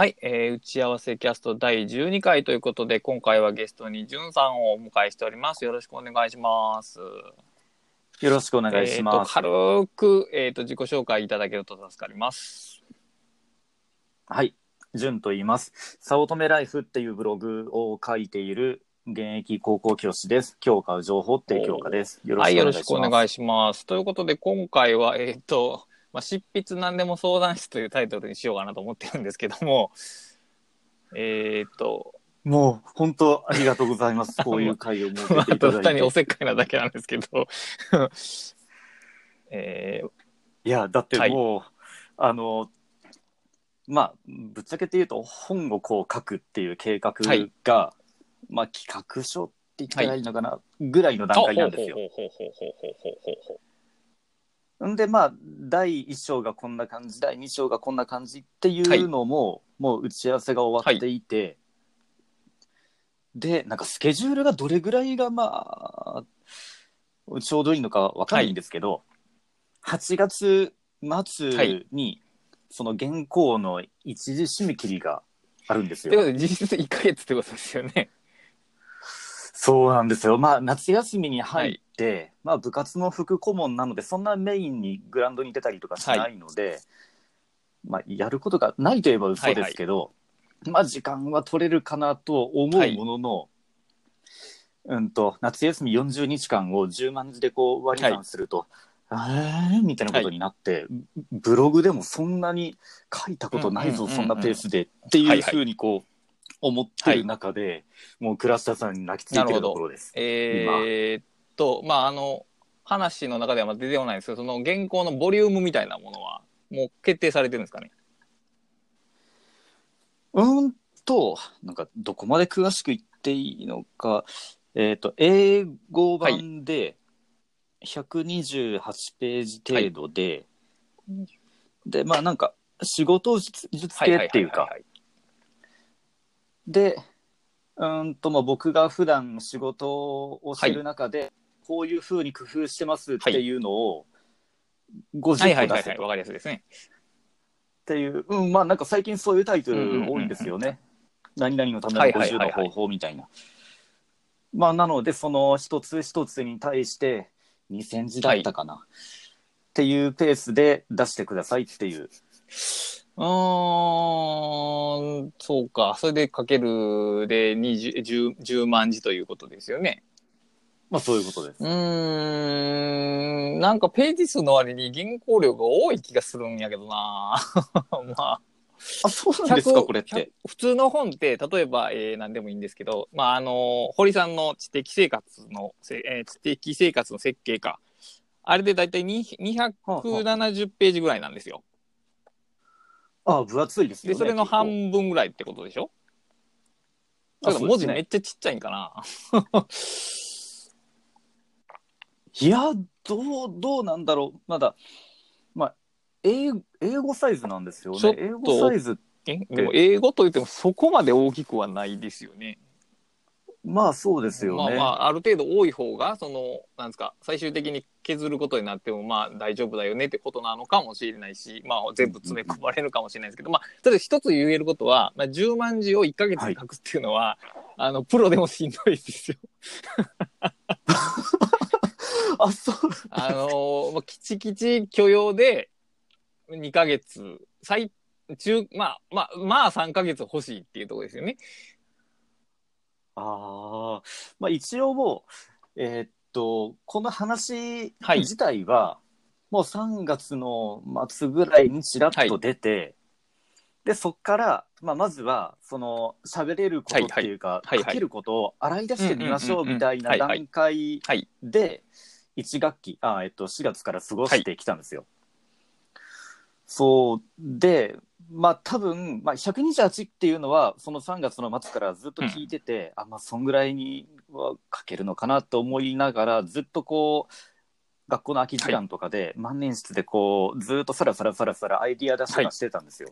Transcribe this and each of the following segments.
はい、えー打ち合わせキャスト第12回ということで、今回はゲストにじゅんさんをお迎えしております。よろしくお願いします。よろしくお願いします。えーと軽く、えー、と自己紹介いただけると助かります。はい。じゅんと言います。早乙女ライフっていうブログを書いている現役高校教師です。教科情報っていう教科です。よろはい、しくお願いしよろしくおます。願いします。ということで、今回は、えっ、と、まあ、執筆なんでも相談室というタイトルにしようかなと思ってるんですけども、えっ、と、もう本当ありがとうございます。こういう会を設けまあ、ていただいて。単におせっかいなだけなんですけど、えーいや、だってはいもう、あの、まあ、ぶっちゃけて言うと本をこう書くっていう計画が、はいまあ企画書って言ったらいいのかな、ぐらいの段階なんですよ。ほうほうほうほうほうほうほうほう。んでまあ第1章がこんな感じ第2章がこんな感じっていうのも、もう打ち合わせが終わっていて、でなんかスケジュールがどれぐらいがまあちょうどいいのかわかんないんですけど、8月末にその原稿の一時締め切りがあるんですよ。ということで、実質1ヶ月ってことですよね。そうなんですよ。まあ夏休みに入って、まあ部活の副顧問なのでそんなメインにグラウンドに出たりとかしないので、まあやることがないといえば嘘ですけど、まあ時間は取れるかなと思うものの、うんと夏休み40日間を10万字でこう割り算すると、えーみたいなことになって、ブログでもそんなに書いたことないぞ、うんうんうんうんそんなペースでっていうふうにこう思ってる中で、もう倉下さんに泣きついてるところです。えーっと、まあ、あの、話の中では出てこないんですけど、その原稿のボリュームみたいなものは、もう決定されてるんですかね？うーんと、なんかどこまで詳しく言っていいのか、えっ、と、英語版で128ページ程度で、で、まあなんか仕事術術系っていうか、はいで、うーんと、まあ僕が普段仕事をする中で、こういうふうに工夫してますっていうのを50はいはいはいはい、個出せとわかりやすいですね。っていう、うん、まあなんか最近そういうタイトル多いんですよね。何々のための50の方法みたいな。まあなので、その一つ一つに対して2000字だったかな、っていうペースで出してくださいっていう。うーん、そうか。それでかけるで20 10, 10万字ということですよね。まあそういうことですう。ーん、なんかページ数の割に原稿量が多い気がするんやけどな。まあ。あ、そうなんですか、100これって。普通の本って、例えば、えー、何でもいいんですけど、まあ、あの、堀さんの知的生活の、せえー知的生活の設計か。あれでだいたい270ページぐらいなんですよ。あ、分厚いですよで、ね。それの半分ぐらいってことでしょ？だ文字めっちゃちっちゃいんかな。いや、どう、どうなんだろう。まだ、まあ、英英語サイズなんですよ。ね英語サイズ、えでも英語といってもそこまで大きくはないですよね。まあそうですよね。まあまあ、ある程度多い方が、その、なんですか、最終的に削ることになっても、まあ大丈夫だよねってことなのかもしれないし、まあ全部詰め込まれるかもしれないですけど、まあ、ただ一つ言えることは、まあ10万字を1ヶ月で書くっていうのは、あの、プロでもしんどいですよ。あ、そう。あのーまあ、きちきち許容で2ヶ月、最、中、まあ、まあ、まあ3ヶ月欲しいっていうところですよね。ああ、まあ一応もう、えーっと、この話はい。自体は、もう3月の末ぐらいにちらっと出て、で、そっから、まあまずは、その、喋れることっていうか、はいはい。書けることを洗い出してみましょううんうんうんうん。みたいなはいはい。段階はい。で、1学期、あ、えっと、4月から過ごしてきたんですよ。そう、で、まあ多分、まあ、128っていうのはその3月の末からずっと聞いてて、あまあそんぐらいには書けるのかなと思いながらずっとこう学校の空き時間とかで、万年筆でこうずっとさらさらさらさらアイディア出しとかしてたんですよ。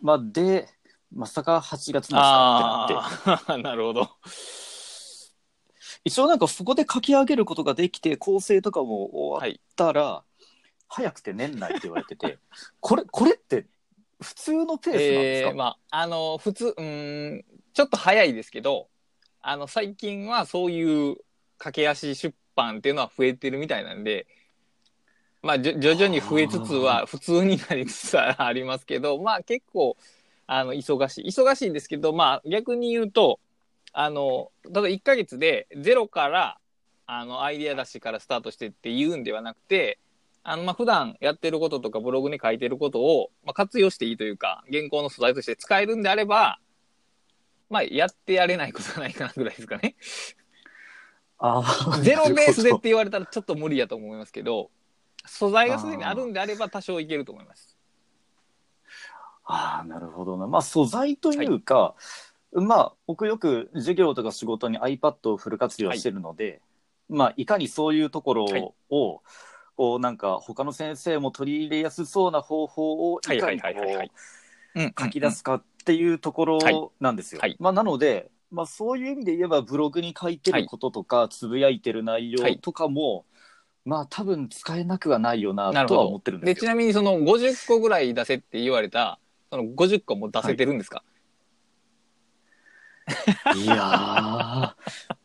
まあでまさか8月末かってなって。なるほど。一応なんかそこで書き上げることができて構成とかも終わったら、早くて年内って言われてて これこれって普通のペースなんですか、えー、まあ、あの、普通、うん、ちょっと早いですけど、あの、最近はそういう駆け足出版っていうのは増えてるみたいなんで、まあ、徐々に増えつつは普通になりつつありますけど、まあ結構、あの、忙しい。忙しいんですけど、まあ逆に言うと、あの、ただ1ヶ月でゼロから、あの、アイディア出しからスタートしてって言うんではなくて、あの、まあ、普段やってることとかブログに書いてることを、まあ、活用していいというか、原稿の素材として使えるんであれば、まあ、やってやれないことはないかなぐらいですかね。あー ゼロベースでって言われたらちょっと無理やと思いますけど、素材がすでにあるんであれば多少いけると思います。ああ、なるほどな。まあ、素材というか、まあ、僕よく授業とか仕事に iPad をフル活用してるので、まあ、いかにそういうところを、はいこう、なんか、他の先生も取り入れやすそうな方法をいかにこう、うん書き出すかっていうとこはい。ろなんですよ。はい。まあ、なので、まあ、そういう意味で言えばブログに書いてることとか、つぶやいてる内容とかも、まあ多分使えなくはないよなとは思ってるんでですちよ。なみにその50個ぐらい出せって言われた、その50個も出せてるんですか、い、やー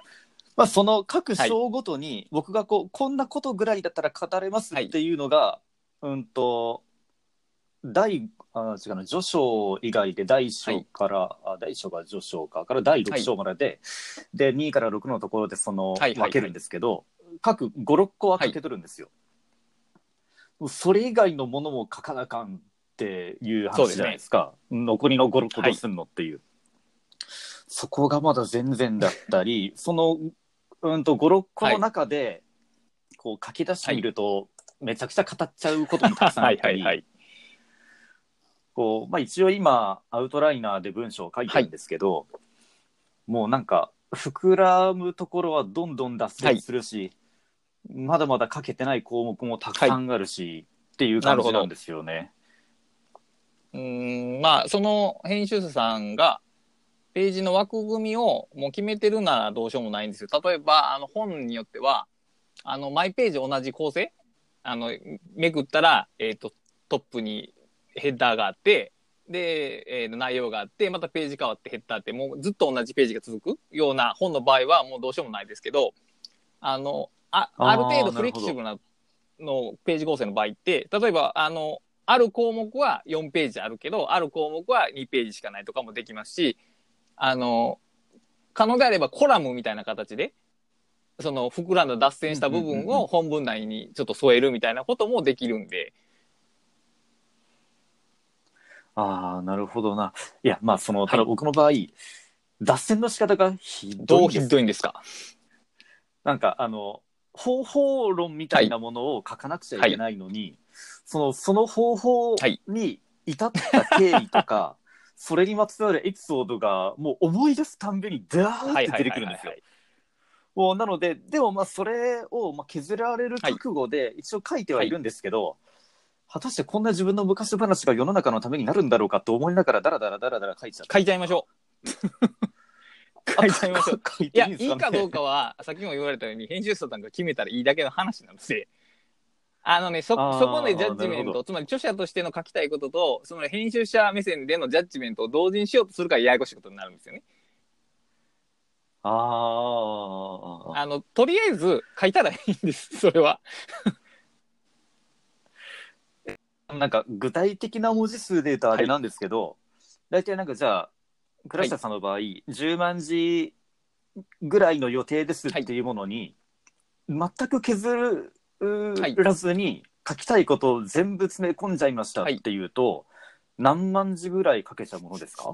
まあその各章ごとに僕がこうこんなことぐらいだったら語れますっていうのが、うんと第あ違うな序章以外で第1章から、あ第1章が序章かから第6章までで、で2から6のところでその、はいはいはい。分けるんですけど各56個は書けとるんですよ。もうそれ以外のものも書かなあかんっていう話そうですねじゃないですか残りの56個どうすんのっていう、そこがまだ全然だったりその、うん、と56個の中で、こう書き出してみると、めちゃくちゃ語っちゃうこともたくさんあったり。い。こうまあ、一応今アウトライナーで文章を書いてるんですけど、もうなんか膨らむところはどんどん脱線するし、まだまだ書けてない項目もたくさんあるし、っていう感じなんですよね。うーん、まあ、その編集者さんが、ページの枠組みをもう決めてるならどうしようもないんですよ。例えば、あの本によっては、あの、マイページ同じ構成あの、めくったら、えっ、と、トップにヘッダーがあって、で、えーと内容があって、またページ変わってヘッダーって、もうずっと同じページが続くような本の場合はもうどうしようもないですけど、あの、あある程度フレキシブルなのページ構成の場合って、例えば、あの、ある項目は4ページあるけど、ある項目は2ページしかないとかもできますし、あの、可能であればコラムみたいな形で、その膨らんだ脱線した部分を本文内にちょっと添えるみたいなこともできるんで、ああなるほどな。いやまあそのただはい僕の場合、脱線の仕方がひどどひいうんです。どいんですか？なんかあの方法論みたいなものを書かなくちゃいけないのに、そのその方法に至った経緯とか、それにまつわるエピソードがもう思い出すたんびにダーって出てくるんですよ。もうなのででもまあそれをまあ削られる覚悟で一応書いてはいるんですけど、果たしてこんな自分の昔話が世の中のためになるんだろうかと思いながらダラダラダラダラ書いちゃ。書いちゃいましょう。書いちゃいましょう。書いいや、いていいか、どうかは、さっきも言われたように、編集者さんが決めたらいいだけの話なので、あのね、そ、そこでジャッジメント、つまり著者としての書きたいことと、つまり編集者目線でのジャッジメントを同時にしようとするからややこしいことになるんですよね。あああの、とりあえず書いたらいいんです、それは。なんか具体的な文字数で言うとあれなんですけど、大体なんかじゃあ倉下さんの場合、10万字ぐらいの予定ですっていうものに、全く削はいらずに書きたいことを全部詰め込んじゃいましたっていうと、何万字ぐらい書けちゃうものですか？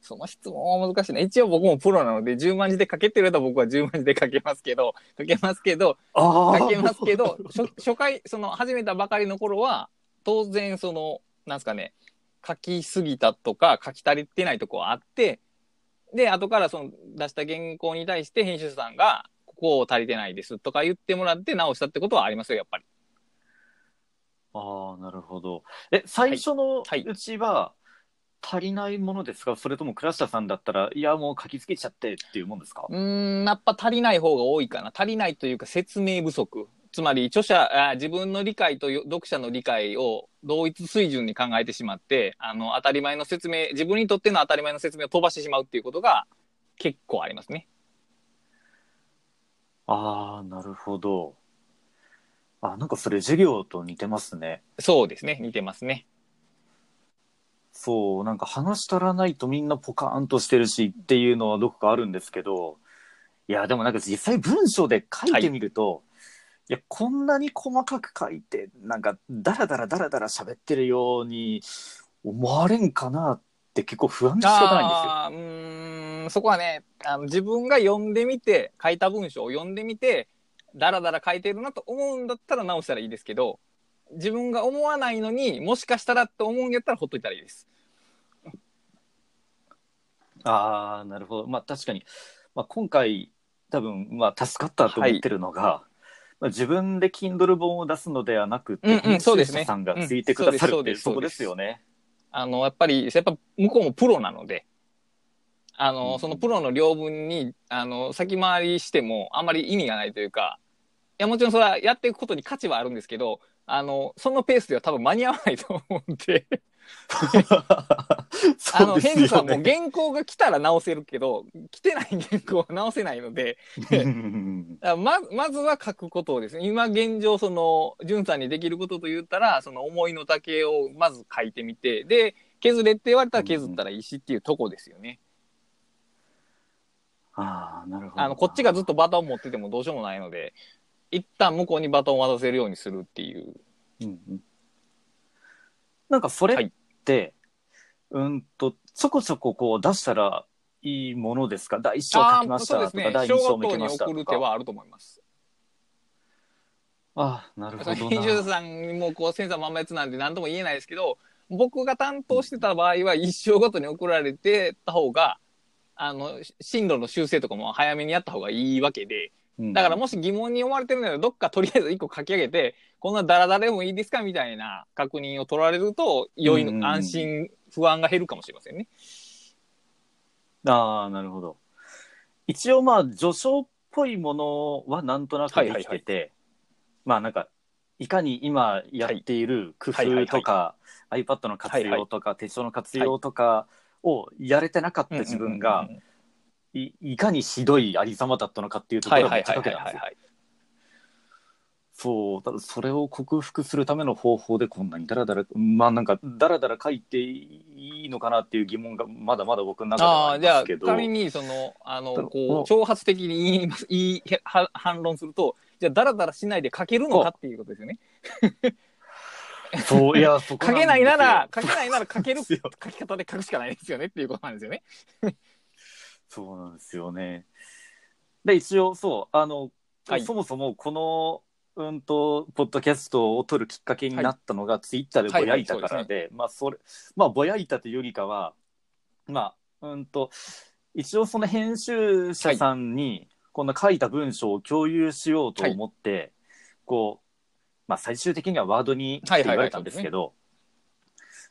その質問は難しいな。一応僕もプロなので、10万字で書けてると僕は10万字で書けますけど、書けますけど、あ書けますけど、初初回、その始めたばかりの頃は、当然その、なんですかね、書きすぎたとか書き足りてないとこはあって、で、後からその出した原稿に対して編集者さんが、ここ足りてないですとか言ってもらって直したってことはありますよ、やっぱり。あーなるほどえ最初のはいうちは足りないものですか、それとも倉下さんだったらいやもう書きつけちゃってっていうもんですか？うーん、やっぱ足りない方が多いかな。足りないというか説明不足。つまり著者あ自分の理解とよ読者の理解を同一水準に考えてしまってあの当たり前の説明自分にとっての当たり前の説明を飛ばしてしまうっていうことが結構ありますね。ああ、なるほど。あ、なんかそれ授業と似てますね。そうですね似てますね。そう、なんか話足らないとみんなポカーンとしてるしっていうのはどこかあるんですけど、いや、でもなんか実際文章で書いてみると、い、や、こんなに細かく書いて、なんかダラダラダラダラ喋ってるように思われんかなって結構不安で仕方ないんですよ。そこはねあの自分が読んでみて書いた文章を読んでみてだらだら書いてるなと思うんだったら直したらいいですけど自分が思わないのにもしかしたらって思うんやったらほっといたらいいです。ああ、なるほど。まあ確かに、まあ、今回多分、まあ助かったと思ってるのが、まあ、自分で Kindle 本を出すのではなくて、うんうん編そうですねさんがついてくださるうんっていうそこそうですよね。あのやっぱりやっぱ向こうもプロなのであの、うんそのプロの領分にあの先回りしてもあんまり意味がないというかいやもちろんそれはやっていくことに価値はあるんですけどあのそのペースでは多分間に合わないと思うんで。あの、ヘンズさんも。原稿が来たら直せるけど、来てない原稿は直せないので、ま、まずは書くことをですね、今現状、その、ジュンさんにできることと言ったら、その思いの丈をまず書いてみて、で、削れって言われたら削ったらいいしっていうとこですよね。ああ、なるほど。あの、こっちがずっとバトン持っててもどうしようもないので、一旦向こうにバトンを渡せるようにするっていう。うんうんなんかそれって、うんと、ちょこちょここう出したらいいものですか？第一章書きましたとか、そうですね。第小二章もいけましたとか。送る手はあると思います。ああ、なるほど編集。さんにもこう千差万別なんで何とも言えないですけど僕が担当してた場合は一生ごとに送られてた方があの進路の修正とかも早めにやった方がいいわけで。うん。だからもし疑問に思われてるならどっかとりあえず1個書き上げてこんなダラダラでもいいですかみたいな確認を取られると良いの、うんうんうん。安心不安が減るかもしれませんね。ああ、なるほど。一応まあ、序章っぽいものはなんとなくできてて、まあなんか、いかに今やっている工夫とか、iPad の活用とか、手帳の活用とかをやれてなかった自分がい、いかにひどいありさまだったのかっていうところがめっちゃはいはいはい書けたんですよ。そう、ただそれを克服するための方法でこんなにダラダラ、まあなんか、ダラダラ書いていいのかなっていう疑問がまだまだ僕の中ではありますけど。仮にそのあのこう挑発的に言います言いは反論するとじゃあダラダラしないで書けるのかっていうことですよね。そう、いや、そこ書けないなら書書けないなら書ける書き方で書くしかないですよねっていうことなんですよね。そうなんですよね。で、一応、そう、あの、はい。そもそもこの、うんと、ポッドキャストを撮るきっかけになったのが、ツイッターでぼやいたからで、まあ、それ、まあ、ぼやいたというよりかは、まあ、うんと、一応その編集者さんに、こんな書いた文章を共有しようと思って、こう、まあ、最終的にはワードにって言われたんですけど、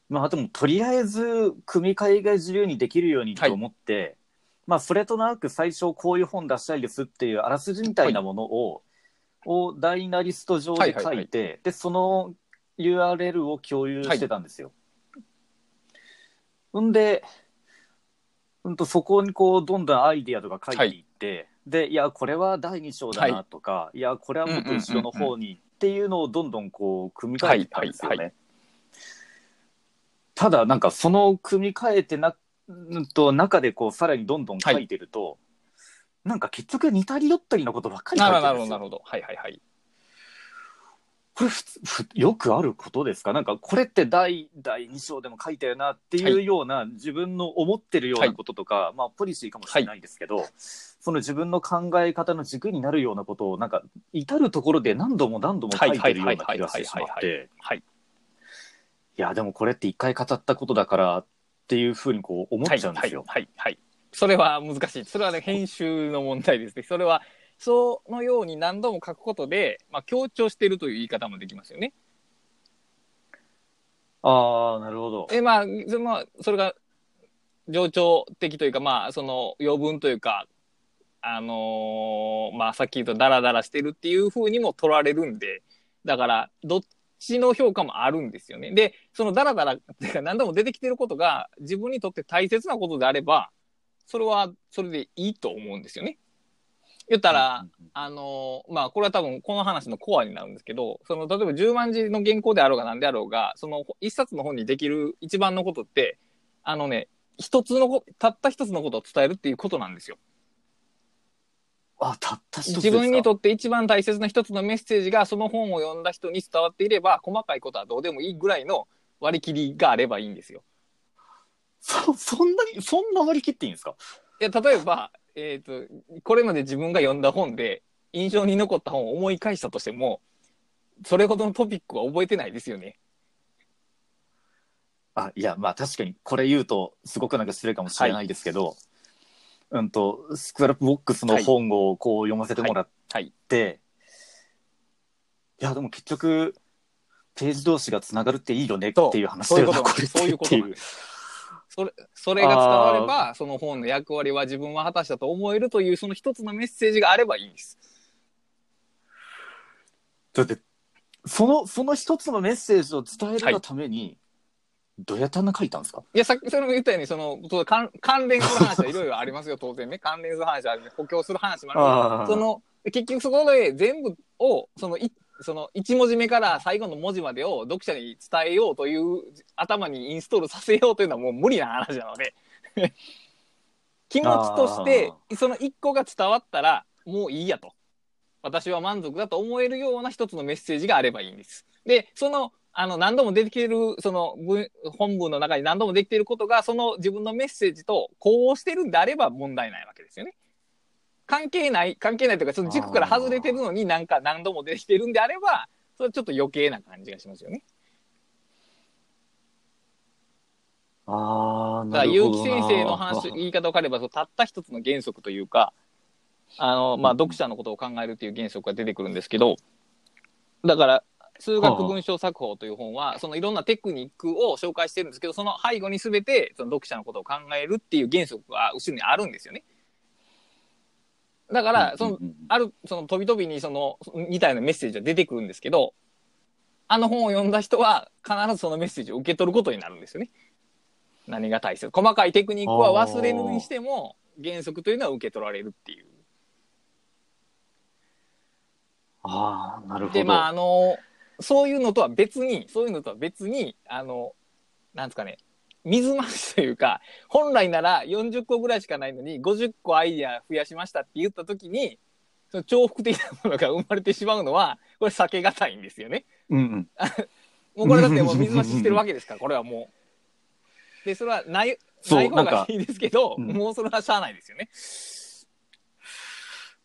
まあ、でも、とりあえず、組み替えが自由にできるようにと思って、まあ、それとなく最初こういう本出したいですっていうあらすじみたいなものを、をダイナリスト上で書いて、はいはいはい。で、その URL を共有してたんですよ。んで、うんとそこにこうどんどんアイディアとか書いていって、で、いや、これは第2章だなとか、い、や、これはもっと後ろの方にっていうのをどんどんこう組み替えていったんですよね。はいはただ、なんかその組み替えてな、うんと中でこうさらにどんどん書いてると、なんか結局似たり寄ったりのことばっかり書いてるんですよなるほどなるほど。はいはいはい。これ普通ふよくあることですかなんかこれって第第2章でも書いたよなっていうような、自分の思ってるようなこととか、まあポリシーかもしれないですけど、その自分の考え方の軸になるようなことをなんか至る所で何度も何度も書いてるような気がしてしまってはい。いやでもこれって一回語ったことだからっていうふうにこう思っちゃうんですよ。はいはいはいはい。それは難しい。それはね、編集の問題ですね。それは、そのように何度も書くことで、まあ、強調しているという言い方もできますよね。ああなるほど。え、まあ、その、それが、冗長的というか、まあ、その、余分というか、あのーまあ、さっき言うとダラダラしてるっていう風にも取られるんで、だから、どっちの評価もあるんですよね。で、そのダラダラってか何度も出てきてることが自分にとって大切なことであれば、それはそれでいいと思うんですよね。言ったら、あのーまあ、これは多分この話のコアになるんですけど、その、例えば10万字の原稿であろうが何であろうが、その一冊の本にできる一番のことって、あのね、一つのこ、たった一つのことを伝えるっていうことなんですよ。あ、たった自分にとって一番大切な一つのメッセージがその本を読んだ人に伝わっていれば、細かいことはどうでもいいぐらいの割り切りがあればいいんですよ。そ、そんなに、そんな割り切っていいんですか？いや、例えば、えっ、と、これまで自分が読んだ本で印象に残った本を思い返したとしても、それほどのトピックは覚えてないですよね。あ、いや、まあ確かに、これ言うと、すごくなんか失礼かもしれないですけど、うんと、スクラップボックスの本をこう読ませてもらっはい。て、い、や、でも結局、ページ同士がつながるっていいよねっていう話だよな。そういうことなんです。それ、それが伝われば、その本の役割は自分は果たしたと思えるという、その一つのメッセージがあればいいんです。だって、その、その一つのメッセージを伝えるがために、どうやってあんな書いたんですか？いや、さっきそれも言ったように、その、そう関関連する話はいろいろありますよ、当然ね。関連する話はある補強する話もあるあー。その、結局そこで全部を、その、いその1文字目から最後の文字までを読者に伝えようという頭にインストールさせようというのはもう無理な話なので。気持ちとしてその1個が伝わったらもういいやと。私は満足だと思えるような一つのメッセージがあればいいんです。でそのあの何度も出てきてるその文本文の中に何度もできていることがその自分のメッセージと呼応してるんであれば問題ないわけですよね。関係ない、関係ないというか、その軸から外れてるのになんか何度も出てきてるんであれば、それはちょっと余計な感じがしますよね。ああ、だから、なるほどな。結城先生の話、言い方を変えれば、そうたった一つの原則というか、あの、まあ、うん読者のことを考えるっていう原則が出てくるんですけど、だから、数学文章作法という本は、そのいろんなテクニックを紹介してるんですけど、その背後に全て、その読者のことを考えるっていう原則が後ろにあるんですよね。だから、そのある、その、飛び飛びにその、似たようなメッセージが出てくるんですけど、あの本を読んだ人は必ずそのメッセージを受け取ることになるんですよね。何が大切。細かいテクニックは忘れるにしても、原則というのは受け取られるっていう。ああ、なるほど。で、まあ、あの、そういうのとは別に、そういうのとは別に、あの、なんですかね、水増しというか、本来なら40個ぐらいしかないのに、50個アイディア増やしましたって言ったときに、その重複的なものが生まれてしまうのは、これ避けがたいんですよね。うんうん。もうこれだってもう水増ししてるわけですから、これはもう。で、それはない、ない方がいいですけど、うんもうそれはしゃあないですよね。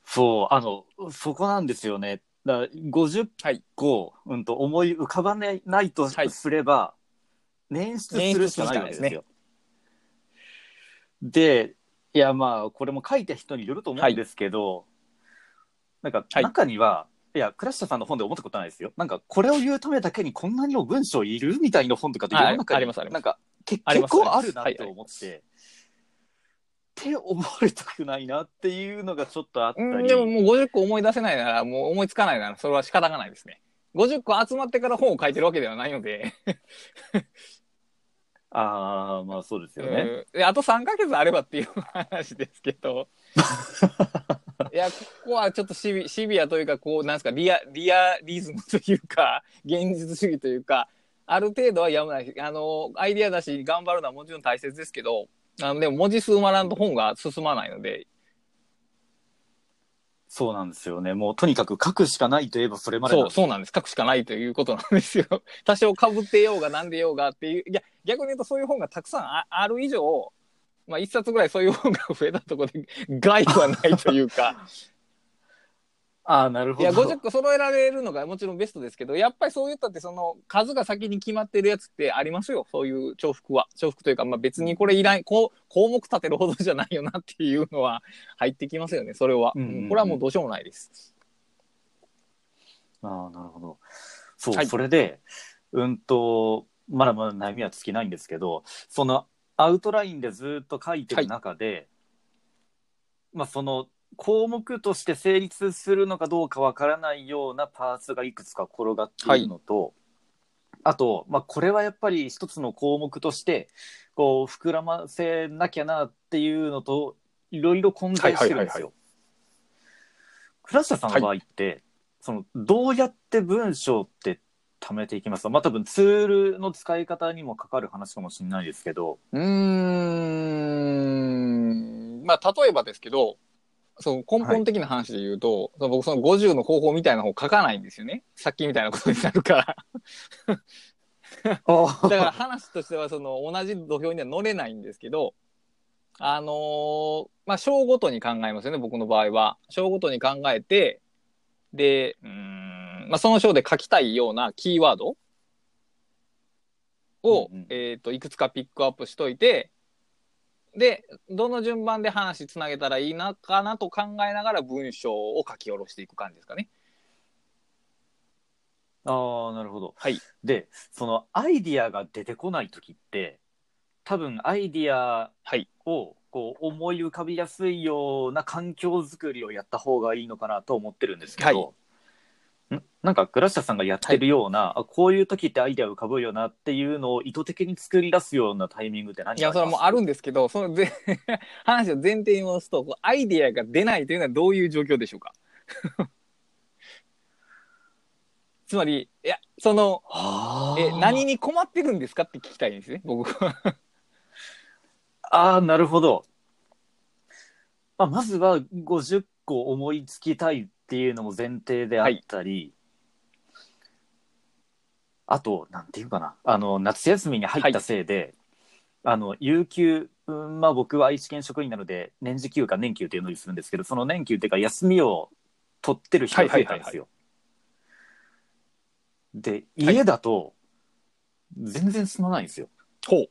そう、あの、そこなんですよね。だから50はい。個、うんと思い浮かばねないとはい。すれば、捻出するしかないわけですよ。で、いやまあ、これも書いた人によると思うんですけど、なんかはい。中には、い、や、倉下さんの本で思ったことないですよ。なんか、これを言うためだけにこんなにも文章いるみたいな本とかって世の中にあありますあります。なんか、結構あるなって。はい思って、って思われたくないなっていうのがちょっとあったり。うん、でももう50個思い出せないなら、もう思いつかないなら、それは仕方がないですね。50個集まってから本を書いてるわけではないので、ああ、まあそうですよね。うんであと3ヶ月あればっていう話ですけど、いや、ここはちょっとシビシビアというか、こう、なんですか、リア、リアリズムというか、現実主義というか、ある程度はやむないし、あの、アイディアだし、頑張るのはもちろん大切ですけど、あのでも文字数埋まらんと本が進まないので、そうなんですよね。もうとにかく書くしかないといえばそれまでなんそう、そうなんです。書くしかないということなんですよ。多少被ってようが何でようがっていう、いや、逆に言うとそういう本がたくさんあある以上、まあ一冊ぐらいそういう本が増えたところで害はないというか、ああ、なるほど。いや、50個揃えられるのがもちろんベストですけど、やっぱりそう言ったってその数が先に決まってるやつってありますよ。そういう重複は。重複というか、まあ別にこれいらん、こう、項目立てるほどじゃないよなっていうのは入ってきますよね、それは。うんうんうんこれはもうどうしようもないです。ああ、なるほど。そう、はいそれで、うんと、まだまだ悩みは尽きないんですけど、そのアウトラインでずっと書いてる中で、まあその項目として成立するのかどうかわからないようなパーツがいくつか転がっているのと、あと、まあ、これはやっぱり一つの項目としてこう膨らませなきゃなっていうのといろいろ混在してるんですはいはいはいよ。倉下さんの場合って、そのどうやって文章って貯めていきますか、まあ、多分ツールの使い方にもかかる話かもしれないですけど、うーん。まあ、例えばですけど、その根本的な話で言うと、その僕その50の方法みたいな方書かないんですよね。さっきみたいなことになるから。だから話としてはその同じ土俵には乗れないんですけど、あのーまあ、章ごとに考えますよね、僕の場合は。章ごとに考えて、で、うーん、まあ、その章で書きたいようなキーワードを、うんうんえっ、と、いくつかピックアップしといて、で、どの順番で話つなげたらいいなかなと考えながら文章を書き下ろしていく感じですかね。ああ、なるほど。はい。で、そのアイディアが出てこない時って、多分アイディアはい。をこう思い浮かびやすいような環境づくりをやった方がいいのかなと思ってるんですけど、んなんか倉下さんがやってるような、あこういう時ってアイディア浮かぶよなっていうのを意図的に作り出すようなタイミングって何いや、それはもうあるんですけど、そのぜ話を前提に戻すと、アイディアが出ないというのはどういう状況でしょうか？つまり、いや、その、あえ、何に困ってるんですかって聞きたいんですね、僕は。ああ、なるほど。まあ、まずは50個思いつきたいっていうのも前提であったり、あと、なんていうかな、あの、夏休みに入ったせいで、あの、有給、うんまあ僕は愛知県職員なので、年次休暇、年休っていうのにするんですけど、その年休っていうか休みを取ってる人が増えたんですよ。で、家だと、全然進まないんですよ。ほう。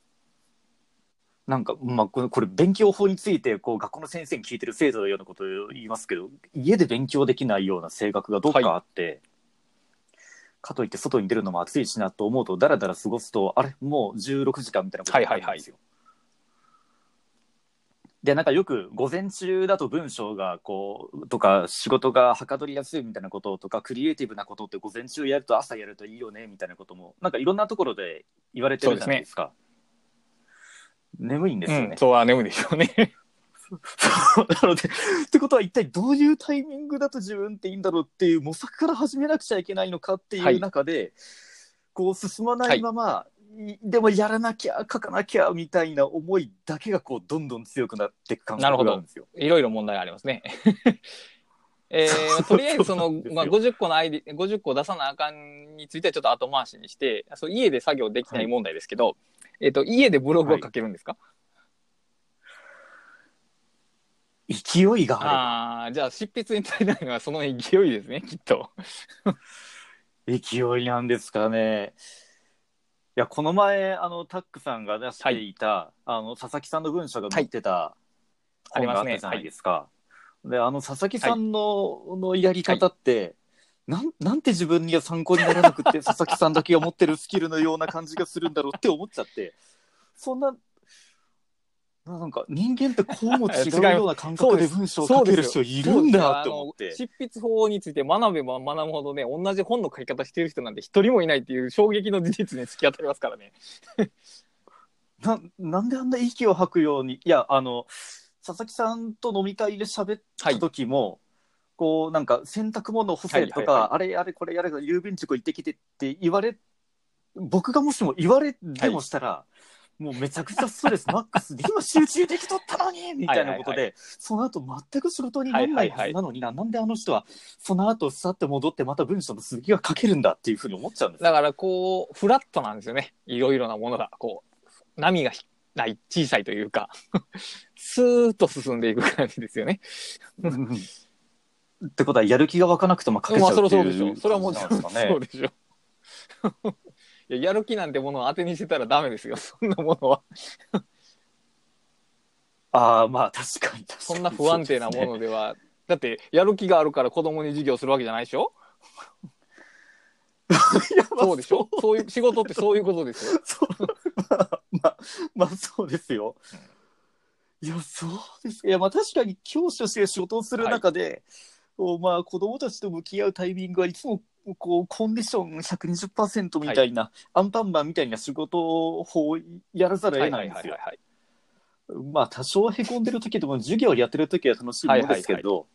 なんか、まあ、これこれ勉強法についてこう学校の先生に聞いてる生徒のようなことを言いますけど家で勉強できないような性格がどっかあって、かといって外に出るのも暑いしなと思うとだらだら過ごすとあれ？もう16時間みたいなことになるんですよ。でなんかよく午前中だと文章がこうとか仕事がはかどりやすいみたいなこととかクリエイティブなことって午前中やると朝やるといいよねみたいなこともなんかいろんなところで言われてるじゃないですか。眠いんですよねうん、。そうは眠いでしょうね。なので、ってことは一体どういうタイミングだと自分っていいんだろうっていう模索から始めなくちゃいけないのかってはい。いう中で、こう進まないまま、いでもやらなきゃ書かなきゃみたいな思いだけがこうどんどん強くなっていく感なるほど覚があるんですよ。いろいろ問題がありますね。えー、とりあえずその、まあ、50個のアイディ、50個出さなあかんについてはちょっと後回しにして、そう家で作業できない問題ですけど、えっ、と、家でブログは書けるんですか、勢いがあああー、じゃあ執筆に足りないのはその勢いですね、きっと。る 勢いなんですかね。いやこの前あのタックさんが出していた、あの佐々木さんの文章が載ってた本があったじゃないですか。であの佐々木さんの,、のやり方って、なんなんて自分には参考にならなくて佐々木さんだけが持ってるスキルのような感じがするんだろうって思っちゃってそんななんか人間ってこうも違うような感覚 で文章を書ける人いるんだって。思って執筆法について学べば学ぶほどね、同じ本の書き方してる人なんて一人もいないっていう衝撃の事実に突き当たります。からね。ななんであんな息を吐くようにいやあの佐々木さんと飲み会で喋った時も、こうなんか洗濯物干せとか、はいはいはいあれあれこれやれ郵便局行ってきてって言われ僕がもしも言われでもしたら、もうめちゃくちゃストレスマックスで今集中できとったのにみたいなことで、はいその後全く仕事にならないはずなのにな、なんであの人はその後さって戻ってまた文章の続きが書けるんだっていうふうに思っちゃうんですよだからこう、フラットなんですよね。いろいろなものが。こう、波がない、小さいというか、スーッと進んでいく感じですよね。うんってことはやる気が湧かなくても書けちゃうまあ、っていうそれはそれはもちろん、感じなんですかねそうでしょ。いややる気なんてものを当てにしてたらダメですよ。そんなものは。ああ、まあ確かに確かに。そんな不安定なものでは。だって、やる気があるから子供に授業するわけじゃないでしょ？そうですね。いやまあそうでしょ？そういう、仕事ってそういうことですよ。そうまあ、まあ、まあそうですよ。いや、そうです。いや、まあ確かに教師として仕事をする中で、こうまあ子供たちと向き合うタイミングはいつもこうコンディション120%みたいな、アンパンマンみたいな仕事をやらざるを得ないんですよ。はいまあ多少へこんでる時でも授業やってる時は楽しいものですけど、はい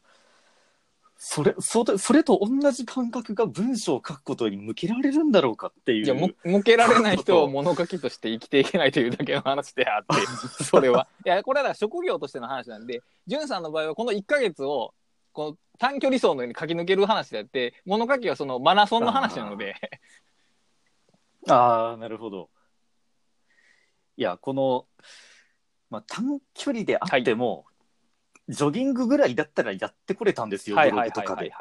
それそれそれと同じ感覚が文章を書くことに向けられるんだろうかっていう。いや、む向けられない人を物書きとして生きていけないというだけの話であって、それは。いや、これはだから職業としての話なんで、じゅんさんの場合はこの1ヶ月を、この短距離走のように書き抜ける話であって、物書きはそのマラソンの話なので、ああ、なるほど。いや、この、まあ、短距離であっても、ジョギングぐらいだったらやってこれたんですよ、ブログとかで。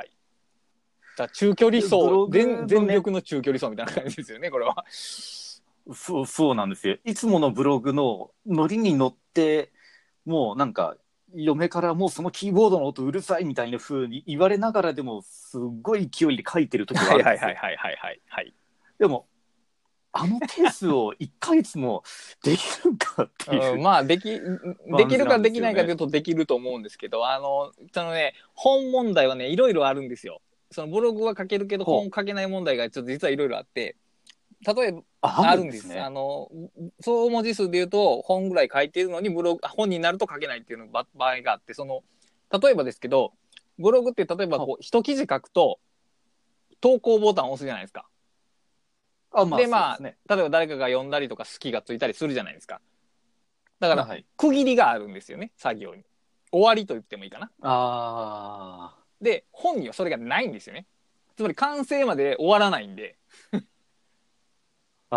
中距離走、ね全全力の中距離走みたいな感じですよね、これは。そう、そうなんですよ。いつものブログのノリに乗って、もうなんか、嫁からもうそのキーボードの音うるさいみたいな風に言われながらでも、すっごい勢いで書いてる時があるんですよ。はいはいはいはいはいはい。でも、あのペースを1ヶ月もできるんかっていう。うん、まあでき、できるかできないかというとできると思うんですけど、あの、そのね、本問題はね、いろいろあるんですよ。そのブログは書けるけど、本書けない問題がちょっと実はいろいろあって、例えば、ああるんです。ねあの、総文字数で言うと、本ぐらい書いてるのに、ブログ、本になると書けないっていうのが場合があって、その、例えばですけど、ブログって例えばこう、一記事書くと、投稿ボタンを押すじゃないですか。あ、まあ、で、まあ、ね。例えば誰かが読んだりとか好きがついたりするじゃないですか。だから、はい、区切りがあるんですよね、作業に。終わりと言ってもいいかな。あで、本にはそれがないんですよね。つまり完成まで終わらないんで、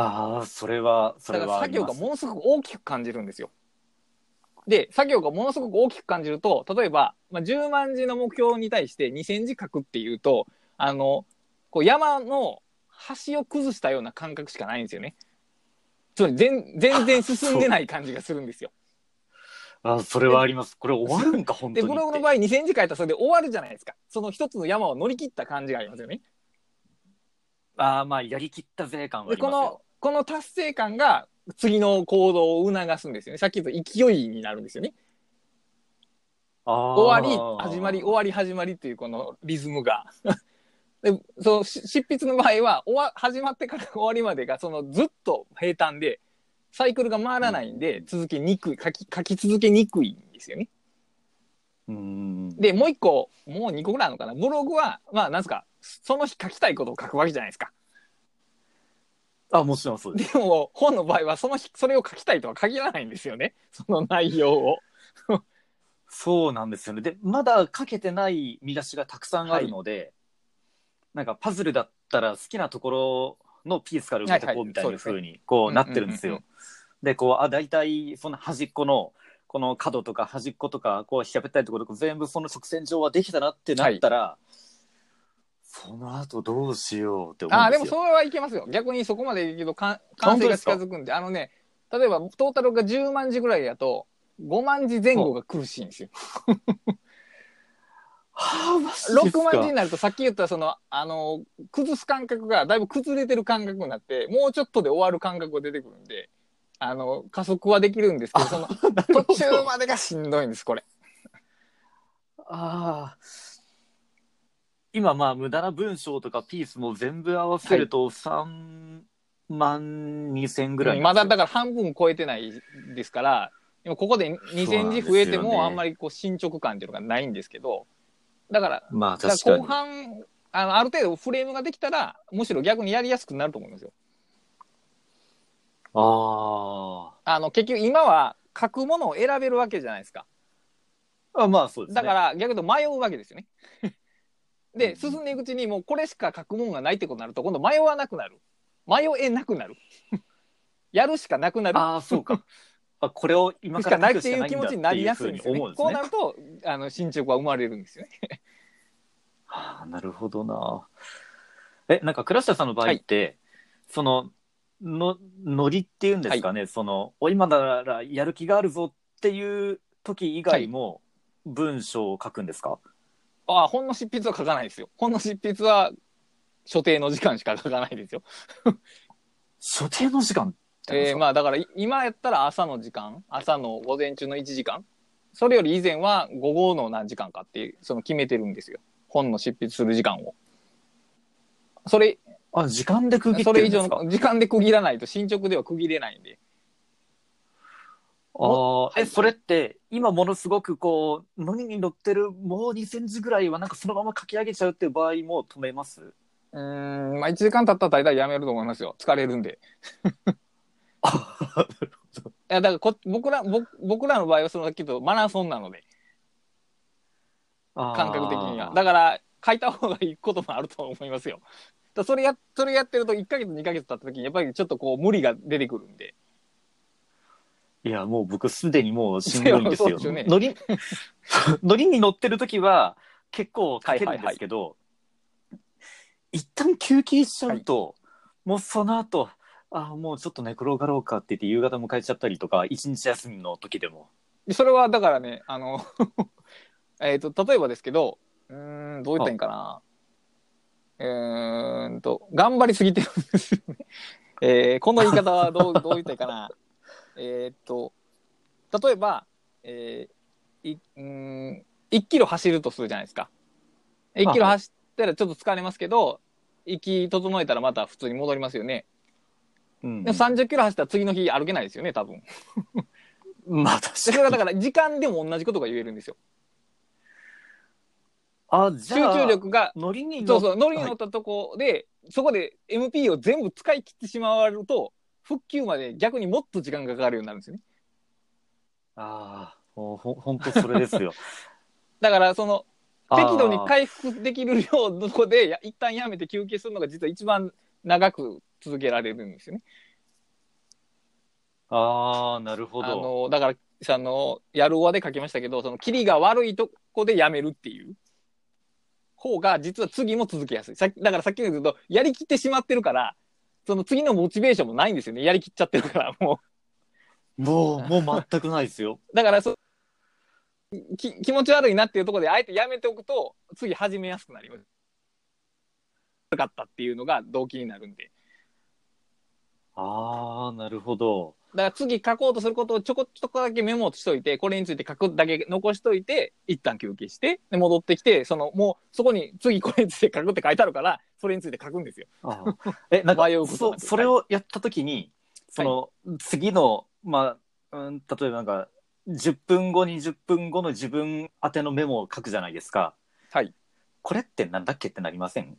あ、ああ、それは、そだれから作業がはあります。ものすごく大きく感じるんですよ。で、作業がものすごく大きく感じると、例えば、まあ、10万字の目標に対して2000字書くっていうと、あの、こう山の端を崩したような感覚しかないんですよね。つまり全全然進んでない感じがするんですよ。あそれはあります。これ終わるんか、本当で、にって。ブログの場合2000字書いたらそれで終わるじゃないですか。その一つの山を乗り切った感じがありますよね。ああ、まあ、やりきったぜ感はあで、りますよ。この、達成感が次の行動を促すんですよね。さっき言った勢いになるんですよね。終終わり、始まり、終わり、始まりっていうこのリズムが。で、そのし執筆の場合は、終わ、始まってから終わりまでが、そのずっと平坦で、サイクルが回らないんで、続けにくい、書き、書き続けにくいんですよね。うん。で、もう一個、もう二個ぐらいあるのかな。ブログは、まあ、なんですか、その日書きたいことを書くわけじゃないですか。あ、もちろんそうです。でも、本の場合は、その日、それを書きたいとは限らないんですよね。その内容を。そうなんですよね。で、まだ書けてない見出しがたくさんあるので、なんかパズルだったら好きなところのピースから埋めてはいはいこうみたいなそうですね風にこうなってるんですうんうんよ。で、こう、あ、大体その端っこの、この角とか端っことか、こう、平べったいところとか全部その直線上はできたなってなったら、その後どうしようって思ああ、うんでよ。ですもそれはいけますよ。逆にそこまでいくけど、か完成が近づくんで、あのね、例えばトータルが10万字ぐらいだと、5万字前後が苦しいんですよ。はあ、マジです6万字にか。なると、さっき言ったその、あの、崩す感覚がだいぶ崩れてる感覚になって、もうちょっとで終わる感覚が出てくるんで、あの、加速はできるんですけど、その、途中までがしんどいんです、これ。ああ。今まあ無駄な文章とかピースも全部合わせると3万2千ぐらいまだだかから半分超えてないですから、今ここで2000字増えても、あんまりこう進捗感っていうのがないんですけど、だから、まあ後半あの、ある程度フレームができたら、むしろ逆にやりやすくなると思いますよ。ああの、結局今は書くものを選べるわけじゃないですか。あ。あまあそうですね。だから逆に迷うわけですよね。で、うん進んでいくうちにもうこれしか書くもんがないってことになると、今度迷わなくなる。迷えなくなる。やるしかなくなる。ああ、そうか。あこれを今しかからないっていう書くしかないんだ気持ちになりやすいんですよね。うこうに思うんですねなると、あの、進捗は生まれるんですよね。は あ、なるほどな。え、なんか倉下さんの場合って、その、の、ノリっていうんですかね、その、お今ならやる気があるぞっていう時以外も文章を書くんですか、ああ、本の執筆は書かないですよ。本の執筆は所定の時間しか書かないですよ。所定の時間ってえー、まあだからい今やったら朝の時間、朝の午前中の1時間それより以前は午後の何時間かっていう、その決めてるんですよ。本の執筆する時間を。それ、あ、時間で区切ってそれ以上るんですか？の時間で区切らないと進捗では区切れないんで。ああ、え、はいそれって、今ものすごくこう、ノリに乗ってるもう2センチぐらいはなんかそのまま書き上げちゃうっていう場合も止めます？うーん、まあ1時間経ったら大体やめると思いますよ。疲れるんで。あいや、だからこ僕ら、僕僕らの場合はそのき言ったマラソンなので、感覚的には。だから、書いた方がいいこともあると思いますよ。だそれや、それやってると1ヶ月、2ヶ月経った時に、やっぱりちょっとこう無理が出てくるんで。いや、もう僕すでにもうしんどいんですよ。ねノリ、ノリ に乗ってる時は結構書けるんですけど、一旦休憩しちゃうと、もうその後、あもうちょっと寝転がろうかって言って夕方迎えちゃったりとか、一日休みの時でも。でそれはだからね、あの、えっと、例えばですけど、うーん、どう言ったらいいんかな。えーんと、頑張りすぎてるんですよね。えーこの言い方はどう、どう言ったらいいかな。えーっと、例えば、えーいうーん、1キロ走るとするじゃないですか。1キロ走ったらちょっと疲れますけど、息整えたらまた普通に戻りますよね。うんでも30キロ走ったら次の日歩けないですよね、多分。まあ確でそれかに。はだから時間でも同じことが言えるんですよ。あ、じ集ゃあ、中力が、ノリに乗そうそう、乗りに乗ったとこで、そこで MP を全部使い切ってしまうと、復旧まで逆にもっと時間がかかるようになるんですよね。ああ、もうほ本当 それですよ。だから、その、適度に回復できる量のとこで、や 一旦やめて休憩するのが実は一番長く続けられるんですよね。あー、なるほあど。の、だから、あの、やるわで書きましたけど、その、キリが悪いとこでやめるっていう方が、実は次も続けやすい。さだからさっきの言うと、やりきってしまってるから、その次のモチベーションもないんですよね。やりきっちゃってるから、ももう、もう全くないですよ。う。だからそ、き気持ち悪いなっていうところで、あえてやめておくと、次始めやすくなります。悪かったっていうのが動機になるんで。あー、なるほど。だから次書こうとすることをちょこちょこだけメモしといて、これについて書くだけ残しといて、一旦休憩して、で戻ってきて、その、もうそこに次これについて書くって書いてあるから、それについて書くんですよ。え、なんか迷うことそなくそれをやったときに、その、次の、まあ、うん、例えばなんか、10分後、20分後の自分宛てのメモを書くじゃないですか。はい。これってなんだっけってなりません？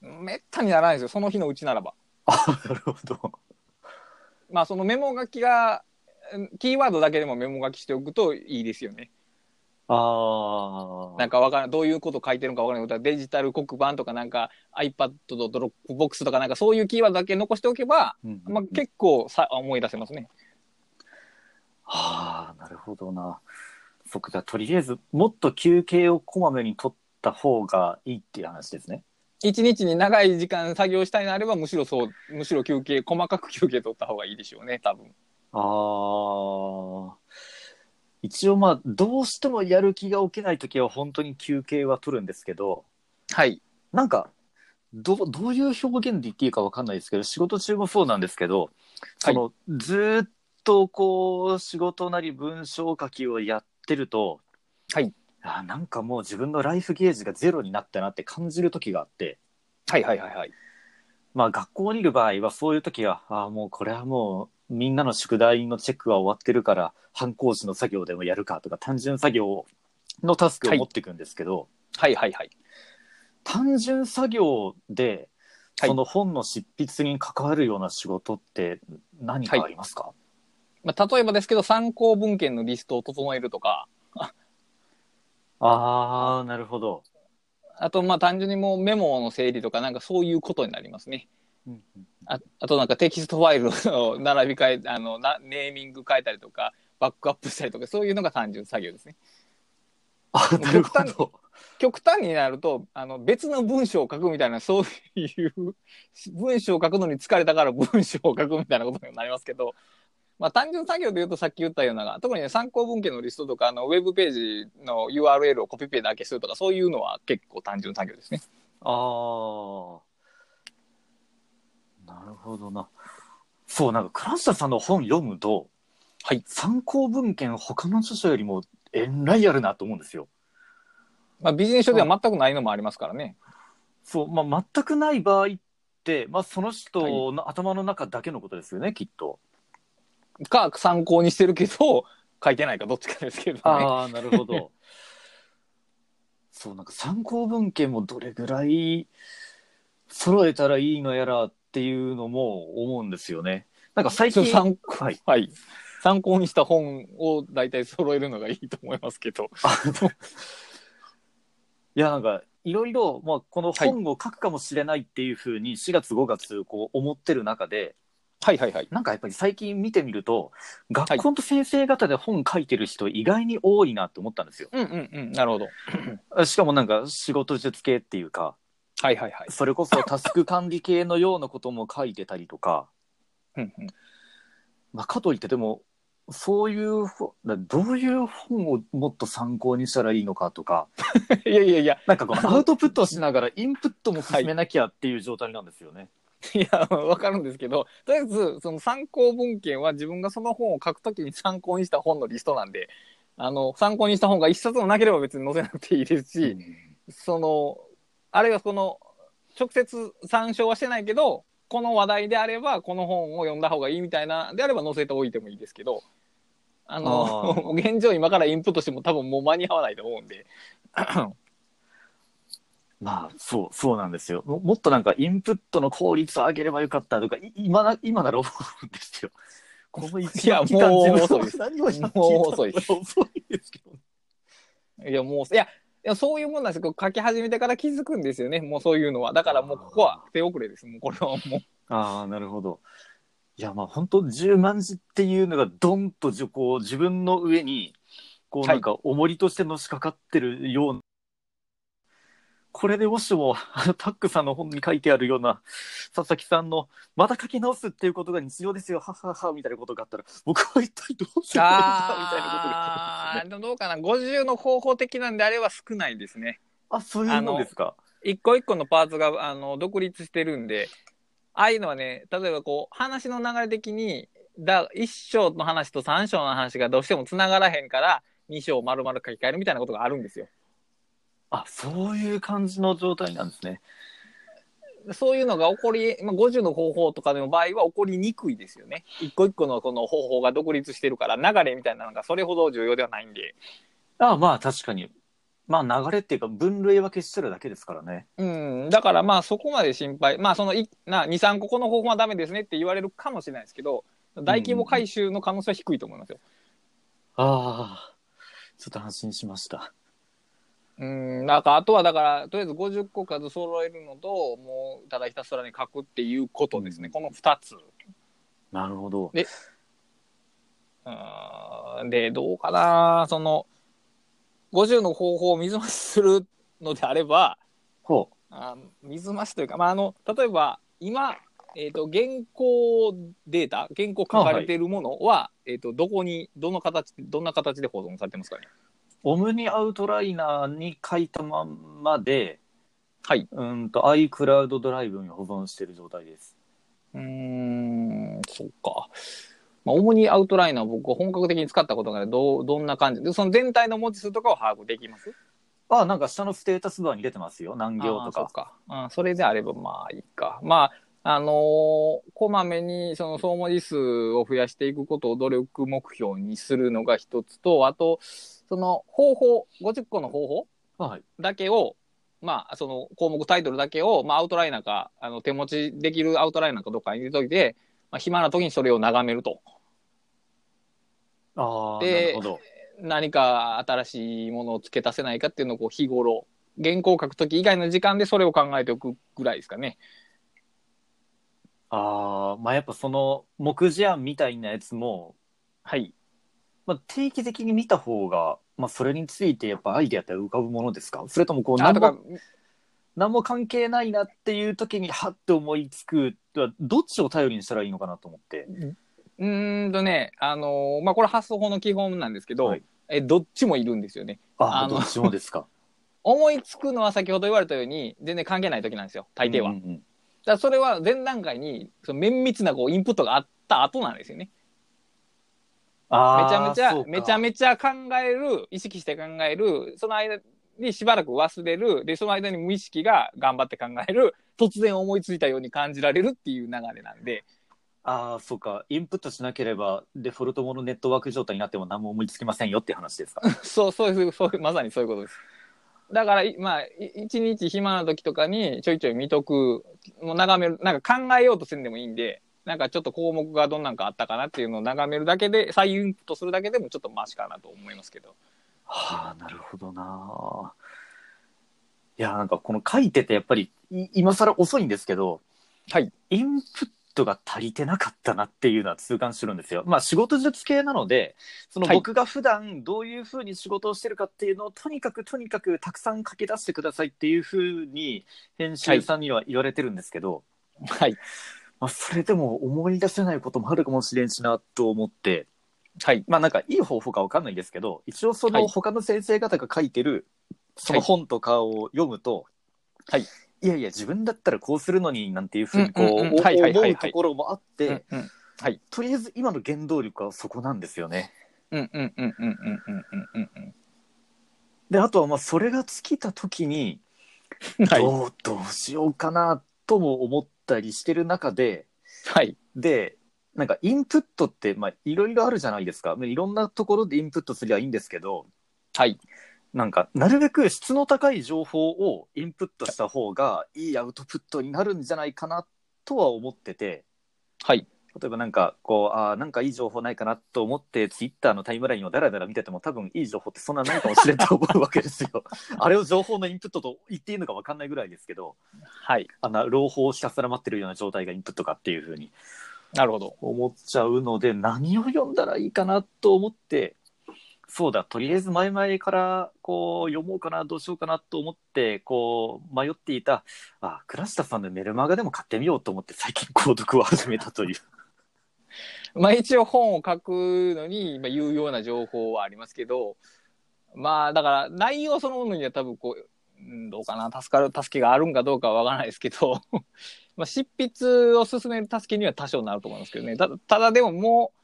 めったにならないですよ、その日のうちならば。あ、なるほど。まあそのメモ書きが、うんキーワードだけでもメモ書きしておくといいですよね。あなんかわからん、どういうこと書いてるのかわからないことはデジタル黒板とかなんか iPad と Dropbox とかなんかそういうキーワードだけ残しておけば、うんまあ結構さ思い出せますね。ああ、なるほどな。そっか、じゃあとりあえず、もっと休憩をこまめに取った方がいいっていう話ですね。一日に長い時間作業したいのであれば、むしろそう、むしろ休憩、細かく休憩取った方がいいでしょうね、多分。ああ。一応まあ、どうしてもやる気が起きないときは本当に休憩は取るんですけど、はい。なんか、どう、どういう表現で言っていいかわかんないですけど、仕事中もそうなんですけど、その、ずーっとこう、仕事なり文章書きをやってると、はい。あーなんかもう自分のライフゲージがゼロになったなって感じる時があって、はいはいはいはい。まあ学校にいる場合はそういう時は、ああ、もうこれはもうみんなの宿題のチェックは終わってるから、反抗時の作業でもやるかとか、単純作業のタスクを持っていくんですけど、はい。はい。はい。単純作業で、はい。その本の執筆に関わるような仕事って何かありますか、まあ、例えばですけど、参考文献のリストを整えるとか、ああ、なるほど。あと、まあ、単純にもうメモの整理とか、なんかそういうことになりますね。ああと、なんかテキストファイルを並び替え、あの、なネーミング変えたりとか、バックアップしたりとか、そういうのが単純作業ですね。あなるほど。極端になると、あの、別の文章を書くみたいな、そういう、文章を書くのに疲れたから文章を書くみたいなことになりますけど、まあ単純作業で言うとさっき言ったような、特にね、参考文献のリストとか、あの、ウェブページの URL をコピペだけするとか、そういうのは結構単純作業ですね。ああ。なるほどな。そう、なんか倉下さんの本読むと、はい参考文献他の著書よりもえらいあるなと思うんですよ。まあ、ビジネス書では全くないのもありますからね。そう、まあ、全くない場合って、まあ、その人の頭の中だけのことですよね、きっと。か、参考にしてるけど、書いてないかどっちかですけどね。ああ、なるほど。そう、なんか参考文献もどれぐらい揃えたらいいのやらっていうのも思うんですよね。なんか最近、参考はい。はい。参考にした本を大体揃えるのがいいと思いますけど。いや、なんか、いろいろ、まあ、この本を書くかもしれないっていうふうに4月5月こう思ってる中で、はいはいはい。なんかやっぱり最近見てみると、学校の先生方で本書いてる人意外に多いなって思ったんですよ。うんうんうん。なるほど。しかもなんか仕事術系っていうか、はいはいはい。それこそタスク管理系のようなことも書いてたりとか、うんうん。まあ、かといってでも、そういうどういう本をもっと参考にしたらいいのかとか、いやいやいや、なんかこの アウトプットをしながらインプットも進めなきゃっていう状態なんですよね。いや、わかるんですけど、とりあえず、その参考文献は自分がその本を書くときに参考にした本のリストなんで、あの、参考にした本が一冊もなければ別に載せなくていいですし、その、あるいはこの、直接参照はしてないけど、この話題であれば、この本を読んだ方がいいみたいな、であれば載せておいてもいいですけど、あの、あ現状今からインプットしても多分もう間に合わないと思うんで。まあ、そう、そうなんですよ。ももっとなんかインプットの効率を上げればよかったとか、い今な、今なら思うんですよ。この一いやもう遅いですもう遅いです遅いですけど。いや、もう、いや、いやそういうもんなんですけど、書き始めてから気づくんですよね、もうそういうのは。だからもうここは手遅れです、もうこれはもう。ああ、なるほど。いや、まあ本当十万字っていうのがドンとこう自分の上に、こうはいなんか重りとしてのしかかってるような、これでもしも、あのタックさんの本に書いてあるような、佐々木さんの、また書き直すっていうことが日常ですよ、はははみたいなことがあったら、僕は一体どうすればいいのかみたいなことがあーどうかな、50の方法的なんであれば少ないですね。あ、そういうもんですか。一個一個のパーツがあの独立してるんで、ああいうのはね、例えばこう、話の流れ的に、だ1章の話と3章の話がどうしても繋がらへんから、2章丸々書き換えるみたいなことがあるんですよ。あ、そういう感じの状態なんですね。そういうのが起こり、まあ、50の方法とかの場合は起こりにくいですよね。一個一個のこの方法が独立してるから、流れみたいなのがそれほど重要ではないんで。あまあ確かに。まあ流れっていうか分類分けしてるだけですからね。うん、だからまあそこまで心配、まあそのいな2、3個この方法はダメですねって言われるかもしれないですけど、大規模回収の可能性は低いと思いますよ。ああ、ちょっと安心しました。うん、なんかあとはだから、とりあえず50個数揃えるのと、もうただひたすらに書くっていうことですね。うんこの2つ。なるほど。うんで、どうかな、その、50の方法を水増しするのであれば、ほあ水増しというか、まあ、あの例えば今、えー、と原稿データ原稿書かれているものは、えー、とどこにどの形どんな形で保存されてますかねう。オムニアウトライナーに書いたまんまで、はい。うんと iCloud ドライブに保存している状態です。うーんそうか、まあ、主にアウトライナーを僕は本格的に使ったことがどうどんな感じ？でその全体の文字数とかを把握できます？あなんか下のステータスバーに出てますよ。何行とか。あーそうか、うん、それであればまあいいか。まああのーこまめにその総文字数を増やしていくことを努力目標にするのが一つとあとその方法50個の方法はい。だけをまあその項目タイトルだけを、まあ、アウトライナーかあの手持ちできるアウトライナーかどっかに入れといて、まあ、暇な時にそれを眺めるとああ、なでるほど。何か新しいものを付け足せないかっていうのをこう日頃原稿を書く時以外の時間でそれを考えておくぐらいですかね。ああ、まあやっぱその目次案みたいなやつも、はい。まあ、定期的に見た方が、まあ、それについてやっぱアイデアって浮かぶものですか？それともこう何あとかも何も関係ないなっていう時にはって思いつくどっちを頼りにしたらいいのかなと思って。うーんとね、あのーまあ、これ発想法の基本なんですけど、はいえどっちもいるんですよね。ああのどっちもですか？思いつくのは先ほど言われたように、全然関係ない時なんですよ、大抵は。だかうんうんらそれは前段階に、その綿密なこうインプットがあった後なんですよね。あめちゃめちゃ、めちゃめめちゃ考える、意識して考える、その間にしばらく忘れる、で、その間に無意識が頑張って考える、突然思いついたように感じられるっていう流れなんで、ああ、そうか。インプットしなければ、デフォルトものネットワーク状態になっても何も思いつきませんよって話ですか。そう、そういう、そういう、まさにそういうことです。だから、いまあ、い一日暇な時とかにちょいちょい見とく、もう眺める、なんか考えようとせんでもいいんで、なんかちょっと項目がどんなんかあったかなっていうのを眺めるだけで、再インプットするだけでもちょっとマシかなと思いますけど。はあ、なるほどな。いや、なんかこの書いててやっぱり、い今更遅いんですけど、はい。インプットが足りてなかったなっていうのは痛感してるんですよ。まあ仕事術系なので、そのはい僕が普段どういうふうに仕事をしてるかっていうのをとにかくとにかくたくさん書き出してくださいっていうふうに編集さんには言われてるんですけど、はい。まあそれでも思い出せないこともあるかもしれんしなと思って、はい。まあなんかいい方法かわかんないですけど、一応そはいの他の先生方が書いてるその本とかを読むと、はい。いいやいや自分だったらこうするのになんていうふうにこう思うところもあってとりあえず今の原動力はそこなんですよね。であとはまあそれが尽きた時にどうどうしようかなとも思ったりしてる中で、はい、でなんかインプットっていろいろあるじゃないですか。いろんなところでインプットすりゃいいんですけど、はい、なんか、なるべく質の高い情報をインプットした方がいいアウトプットになるんじゃないかなとは思ってて、はい。例えばなんか、こう、あーなんかいい情報ないかなと思って、ツイッターのタイムラインをダラダラ見てても多分いい情報ってそんなないかもしれんと思うわけですよ。あれを情報のインプットと言っていいのか分かんないぐらいですけど、はい。あんな朗報をひたすら待ってるような状態がインプットかっていうふうになるほど。思っちゃうので、何を読んだらいいかなと思って、そうだ、とりあえず前々からこう読もうかな、どうしようかなと思って、こう迷っていた、あ、倉下さんのメルマガでも買ってみようと思って最近購読を始めたという。まあ一応本を書くのにまあ有用な情報はありますけど、まあだから内容そのものには多分こう、どうかな、助かる、助けがあるんかどうかはわからないですけど、まあ執筆を進める助けには多少なると思いますけどね。たただでももう、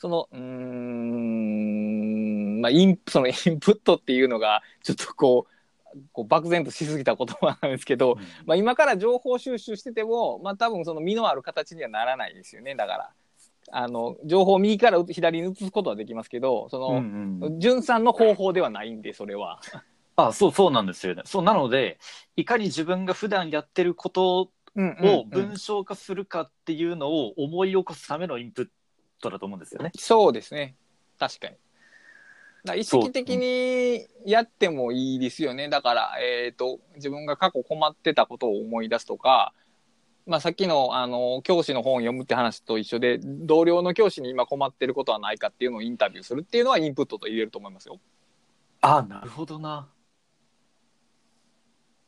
その、うん、まあインプ、そのインプットっていうのがちょっとこう、こう漠然としすぎた言葉なんですけど、まあ、今から情報収集してても、まあ、多分その身のある形にはならないですよね。だからあの情報を右から左に移すことはできますけどその、うんうん純さんの方法ではないんでそれは。あ、そうそうなんですよね。そうなので、いかに自分が普段やってることをうん。文章化するかっていうのを思い起こすためのインプットだと思うんですよね。そうですね。確かにだ意識的にやってもいいですよねだから、えー、と自分が過去困ってたことを思い出すとかまあ、さっきのあの教師の本を読むって話と一緒で同僚の教師に今困ってることはないかっていうのをインタビューするっていうのはインプットと言えると思いますよ。あ、なるほどな。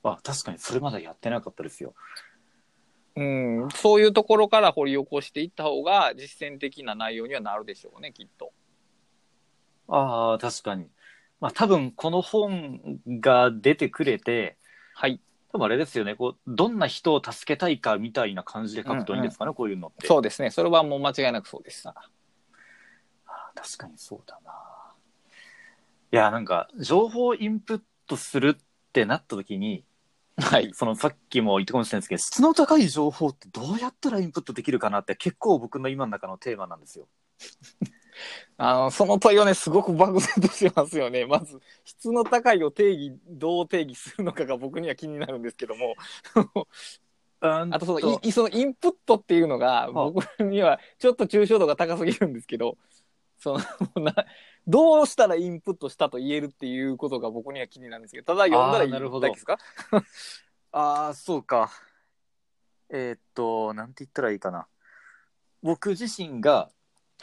あ、確かにそれまだやってなかったですよ。うん、そういうところから掘り起こしていった方が実践的な内容にはなるでしょうねきっと。ああ、確かに。まあ多分この本が出てくれて、はい多分あれですよね、こう、どんな人を助けたいかみたいな感じで書くといいんですかね、こういうのって。そうですねそれはもう間違いなくそうです。あ確かにそうだな。いや、なんか、情報をインプットするってなった時に、はいそのさっきも言ったかもしれないですけど、質の高い情報ってどうやったらインプットできるかなって結構僕の今の中のテーマなんですよ。あのその問いはねすごく漠然としてますよね。まず質の高いを定義どう定義するのかが僕には気になるんですけども。あとそのいそのインプットっていうのが僕にはちょっと抽象度が高すぎるんですけどそのなどうしたらインプットしたと言えるっていうことが僕には気になるんですけどただ読んだらいいあーなるほど。だけですか？ああ、そうか。えーっと、なんて言ったらいいかな。僕自身が、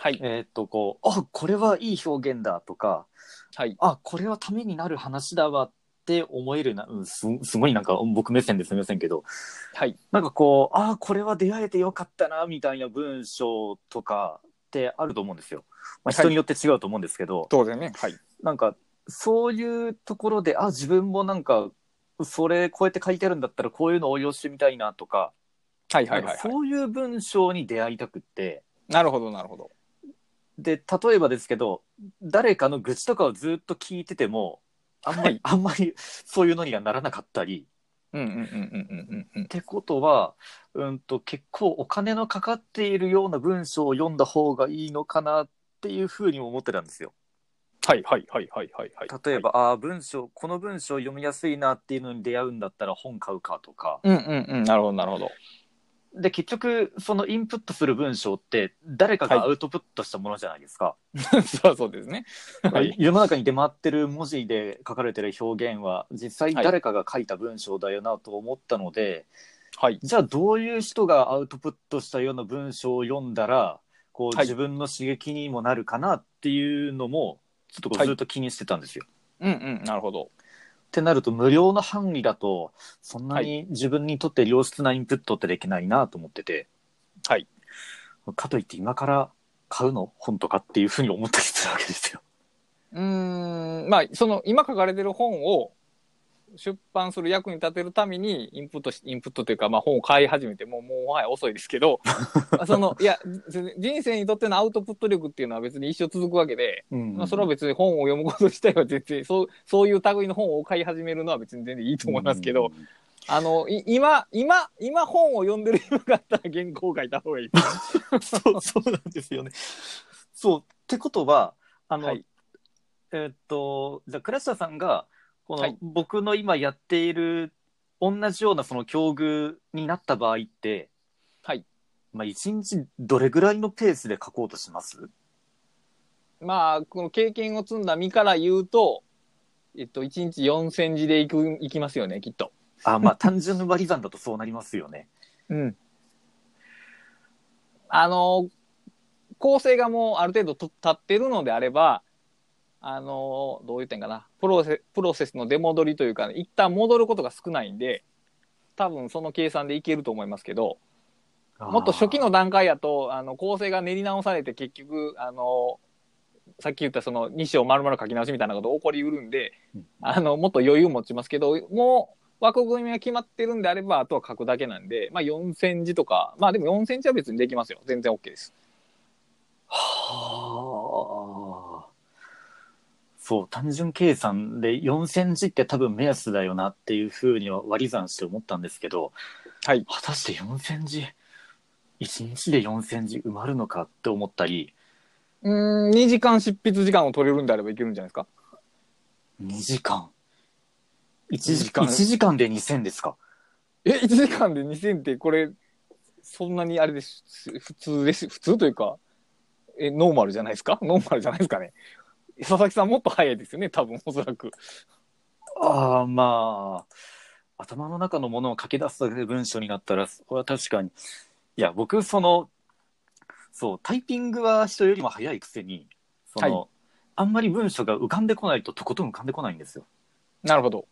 はい。えーっと、こう、あ、これはいい表現だとか、はい。あ、これはためになる話だわって思えるな、うん、すすごいなんか僕目線ですみませんけど、はい。なんかこう、あ、これは出会えてよかったな、みたいな文章とかってあると思うんですよ。まあ、人によって違うと思うんですけど、当然ねはい。なんか、そういうところで、あ、自分もなんか、それ、こうやって書いてあるんだったら、こういうのを応用してみたいなとか、はいはいはい、はい、なんかそういう文章に出会いたくって、なるほどなるほどで、例えばですけど、誰かの愚痴とかをずっと聞いてても、あんまり、はいあんまりそういうのにはならなかったり、うんうんうんうんうんうんっ。てことは、うんと、結構お金のかかっているような文章を読んだ方がいいのかなっていうふうにも思ってたんですよ。はいはいはいはいはいはい。例えば、ああ、文章、この文章読みやすいなっていうのに出会うんだったら本買うかとか。うんうんうん。なるほどなるほど。で、結局、そのインプットする文章って、誰かがアウトプットしたものじゃないですか。そうそうですね。はい。世の中に出回ってる文字で書かれてる表現は、実際誰かが書いた文章だよなと思ったので、はい。じゃあどういう人がアウトプットしたような文章を読んだら、こうはい自分の刺激にもなるかなっていうのも、ちょっとずっと気にしてたんですよ。うんうん。なるほど。ってなると、無料の範囲だと、そんなに自分にとって良質なインプットってできないなと思ってて、はい。かといって今から買うの本とかっていうふうに思ったりするわけですよ。うーん。まあ、その、今書かれてる本を出版する役に立てるために、インプットし、インプットというか、まあ本を買い始めて、もう、もう、もはや遅いですけど、その、いや、じ人生にとってのアウトプット力っていうのは別に一生続くわけで、うんまあ、それは別に本を読むこと自体は全然、そう、そういう類の本を買い始めるのは別に全然いいと思いますけど、、あの、い今、今、今本を読んでる今があったら原稿を書いた方がいい。そう、そうなんですよね。そう、ってことは、あの、はいえーっと、じゃあ、倉下さんが、この、はい僕の今やっている、同じようなその境遇になった場合って、はい。まあ、一日どれぐらいのペースで書こうとします？まあ、この経験を積んだ身から言うと、えっと、1日4000字でいく、いきますよね、きっと。あ、まあ、単純割り算だとそうなりますよね。うん。あの、構成がもうある程度と立ってるのであれば、あの、どう言ったんかな、プロセプロセスの出戻りというか、ね、一旦戻ることが少ないんで、多分その計算でいけると思いますけど、もっと初期の段階やと、あの、構成が練り直されて結局、あの、さっき言ったその2章丸々書き直しみたいなこと起こりうるんでうん、あの、もっと余裕持ちますけど、もう枠組みが決まってるんであれば、あとは書くだけなんで、まあ4000字とか、まあでも4000字は別にできますよ。全然 OK です。はあ。そう、単純計算で4000字って多分目安だよなっていうふうには割り算して思ったんですけど、はい。果たして4000字、1日で4000字埋まるのかって思ったり、うーん、2時間執筆時間を取れるんであればいけるんじゃないですか？2時間。1時間 ,1 時間で2000ですか？え、1時間で2000ってこれ、そんなにあれです、普通です、普通というか、え、ノーマルじゃないですか？ノーマルじゃないですかね？佐々木さんもっと早いですよね、多分、おそらく。ああ、まあ、頭の中のものを書き出すだけで文章になったら、それは確かに。いや、僕、その、そう、タイピングは人よりも早いくせに、その、はあんまり文章が浮かんでこないととことん浮かんでこないんですよ。なるほど。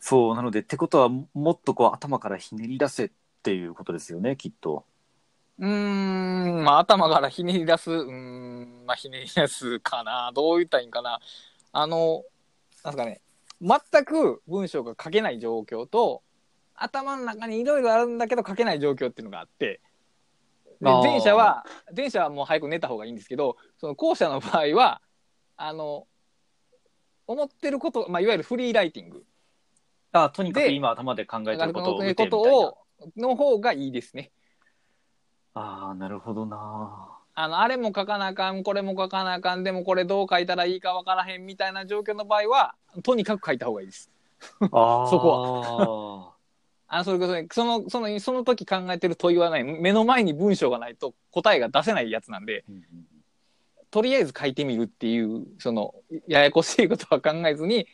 そう、なので、ってことは、もっとこう頭からひねり出せっていうことですよね、きっと。うーん、まあ頭からひねり出す、うーん、まあひねり出すかな。どう言ったらいいんかな。あの、なんすかね、全く文章が書けない状況と、頭の中にいろいろあるんだけど書けない状況っていうのがあって、で前者は、前者はもう早く寝た方がいいんですけど、その後者の場合は、あの、思ってること、まあいわゆるフリーライティングあとにかくで今頭で考えてることを打てこみたいな。とを、の方がいいですね。ああ、なるほどな。あの、あれも書かなあかん、これも書かなあかん、でもこれどう書いたらいいかわからへんみたいな状況の場合は、とにかく書いた方がいいです。あ あ。そこあの、それこそね、その、その、その時考えてる問いはない、目の前に文章がないと答えが出せないやつなんで、うんうんとりあえず書いてみるっていう、その、ややこしいことは考えずに、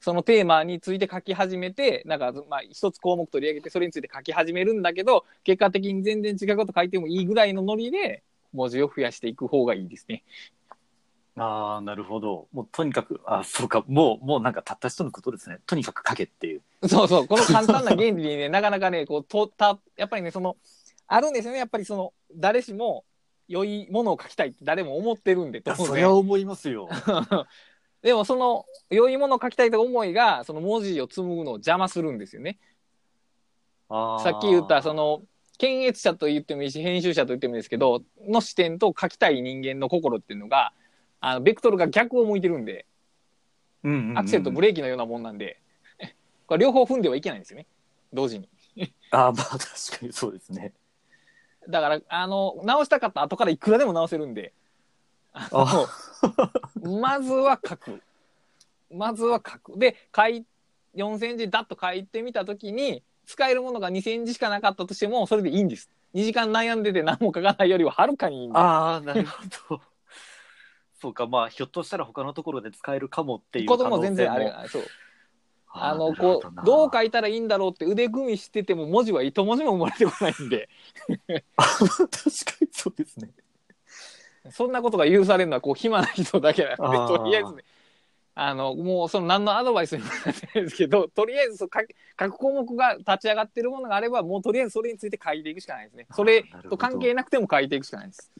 そのテーマについて書き始めて、なんか、まあ、一つ項目取り上げて、それについて書き始めるんだけど、結果的に全然違うこと書いてもいいぐらいのノリで、文字を増やしていく方がいいですね。ああ、なるほど。もうとにかく、あそうか、もう、もうなんかたった人のことですね。とにかく書けっていう。そうそう、この簡単な原理にね、なかなかね、こう、とった、やっぱりね、その、あるんですよね、やっぱりその、誰しも、良いものを書きたいって誰も思ってるんで、当然そりゃ思いますよ。でもその良いものを書きたいと思いがその文字を紡ぐのを邪魔するんですよね。さっき言ったそ、の検閲者と言ってもいいし、編集者と言ってもいいですけど、の視点と書きたい人間の心っていうのが、あの、ベクトルが逆を向いてるんで、うんうんうんアクセルとブレーキのようなもんなんで、これ両方踏んではいけないんですよね。同時に。ああ、まあ確かにそうですね。だから、あの、直したかった後からいくらでも直せるんで、あの まずは書く。まずは書く。で、書い、4センチダッと書いてみたときに、使えるものが2センチしかなかったとしても、それでいいんです。2時間悩んでて何も書かないよりははるかにいいんで。ああ、なるほど。そうか、まあ、ひょっとしたら他のところで使えるかもっていう子可能性も。供全然あれ、そう。あの、ーこう、どう書いいたらいいんだろうって腕組みしてても文字は糸文字も生まれてこないんで、確かにそうですね。そんなことが許されるのは、こう、暇な人だけなんで、とりあえずね、あの、もう、その何のアドバイスにもなってないですけど、とりあえずそう書き書く項目が立ち上がってるものがあれば、もうとりあえずそれについて書いていくしかないですね。それと関係なくても書いていくしかないです。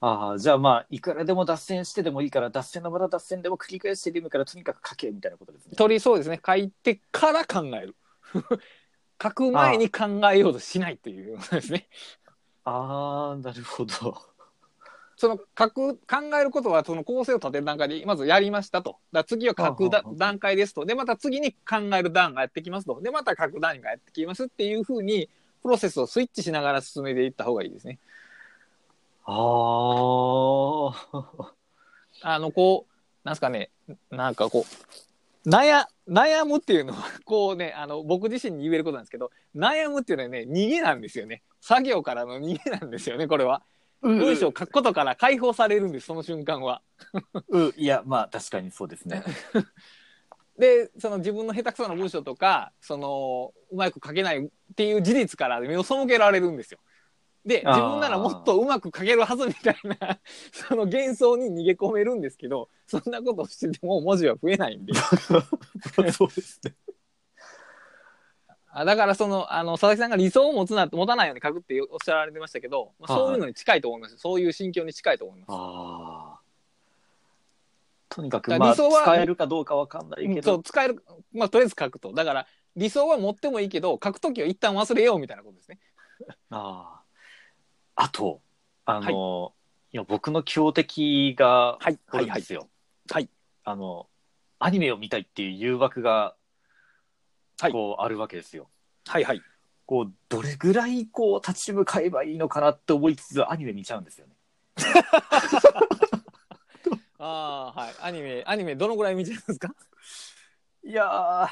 ああ、じゃあまあ、いくらでも脱線してでもいいから、脱線のまた脱線でも繰り返してでもいいから、とにかく書けみたいなことですね。とりそうですね、書いてから考える。書く前に考えようとしないっていうことですね。ああ、なるほど。その書く考えることはその構成を立てる段階でまずやりましたと。だ次は書く段階ですと。で、また次に考える段がやってきますと。で、また書く段がやってきますっていうふうに、プロセスをスイッチしながら進めていった方がいいですね。ああ。あの、こう、なんすかね、なんかこう、悩、悩むっていうのは、こうね、あの、僕自身に言えることなんですけど、悩むっていうのはね、逃げなんですよね。作業からの逃げなんですよね、これは。文章を書くことから解放されるんです、その瞬間は。うん、いや、まあ、確かにそうですね。でその自分の下手くそな文章とかそのうまく書けないっていう事実から目を背けられるんですよ。で自分ならもっとうまく書けるはずみたいな その幻想に逃げ込めるんですけどそんなことをしてても文字は増えないんで そうですね。あだからそのあの佐々木さんが理想を持つな持たないように書くっておっしゃられてましたけど、まあ、そういうのに近いと思いますそういう心境に近いと思います。ああ。とにかく、ま理想は使えるかどうかわかんないけどうんそう、使えるまあとりあえず書くとだから理想は持ってもいいけど書くときは一旦忘れようみたいなことですね。ああ。あと、あの、い、や、僕の強敵がはいおるんですよ。はいあの、アニメを見たいっていう誘惑が、はいこう、あるわけですよ。はいはい。こう、どれぐらい、こう、立ち向かえばいいのかなって思いつつ、アニメ見ちゃうんですよね。ああ、はい。アニメ、アニメどのぐらい見てるんですか？いやー、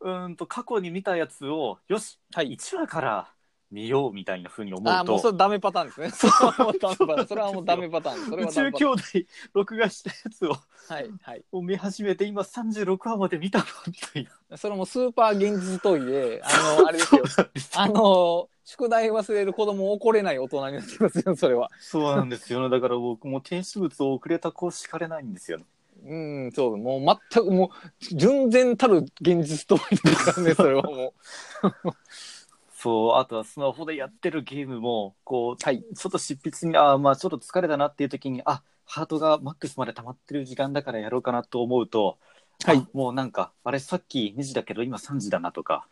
うーんと、過去に見たやつを、よし、はい。1話から見ようみたいな風に思ああ、うと、もうそれダメパターンですね。それはもうダメパターン。それはもうダメパターン。それ宇はダメパタ宙兄弟録画したやつを。はい、はい。を見始めて、今36話まで見たのみたいな。それもスーパー現実逃避で、あの、あれですよ。あの、宿題忘れる子供怒れない大人になってますよ、それは。そうなんですよ。だから僕も提出物を遅れた子しかれないんですよね。うん、そう、もう全く、もう、純然たる現実逃避ですからね、それはもう。そう、あとはスマホでやってるゲームも、こう、はい。ちょっと執筆に、あーまあちょっと疲れたなっていう時に、あ、ハートがマックスまで溜まってる時間だからやろうかなと思うと、はいあもうなんか、あれさっき2時だけど今3時だなとか、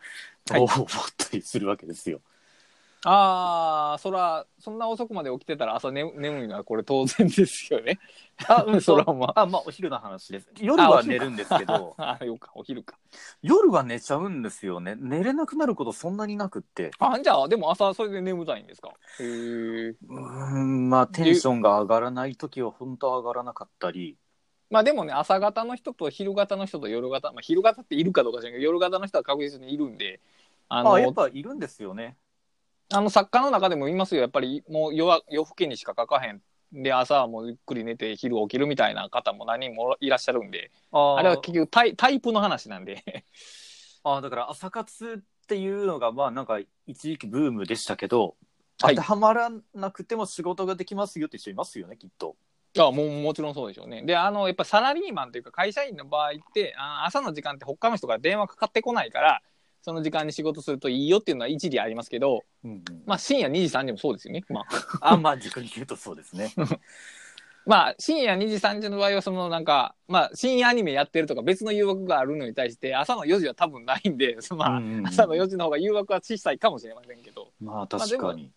はい思ったりするわけですよ。ああ、そら、そんな遅くまで起きてたら朝、ね、眠いのはこれ当然ですよね。あ、うん、そそらまあ。あ、まあお昼の話です。夜は寝るんですけど、ああ、よか、お昼か。夜は寝ちゃうんですよね。寝れなくなることそんなになくって。あ、じゃあ、でも朝それで眠たいんですか？へえ。うーん、まあテンションが上がらない時は本当は上がらなかったり、まあでもね、朝方の人と昼方の人と夜方、まあ昼方っているかどうか知らんけど、夜方の人は確実にいるんで、あの、あやっぱいるんですよね。あの作家の中でもいますよ。やっぱりもう夜は夜更けにしか書かへん。で、朝はもうゆっくり寝て昼起きるみたいな方も何人もいらっしゃるんで、ああれは結局タイタイプの話なんで。あだから朝活っていうのがまあなんか一時期ブームでしたけど、はい当てはまらなくても仕事ができますよって人いますよねきっと。いやもうもちろんそうでしょうね。で、あの、やっぱサラリーマンというか会社員の場合って、あ朝の時間って他の人から電話かかってこないから、その時間に仕事するといいよっていうのは一理ありますけど、うんうんまあ深夜2時3時もそうですよね。まあ。あまあ逆に言うとそうですね。まあ、深夜2時、3時の場合は、そのなんか、まあ、深夜アニメやってるとか別の誘惑があるのに対して、朝の4時は多分ないんで、まあ、朝の4時の方が誘惑は小さいかもしれませんけど、まあ確かに。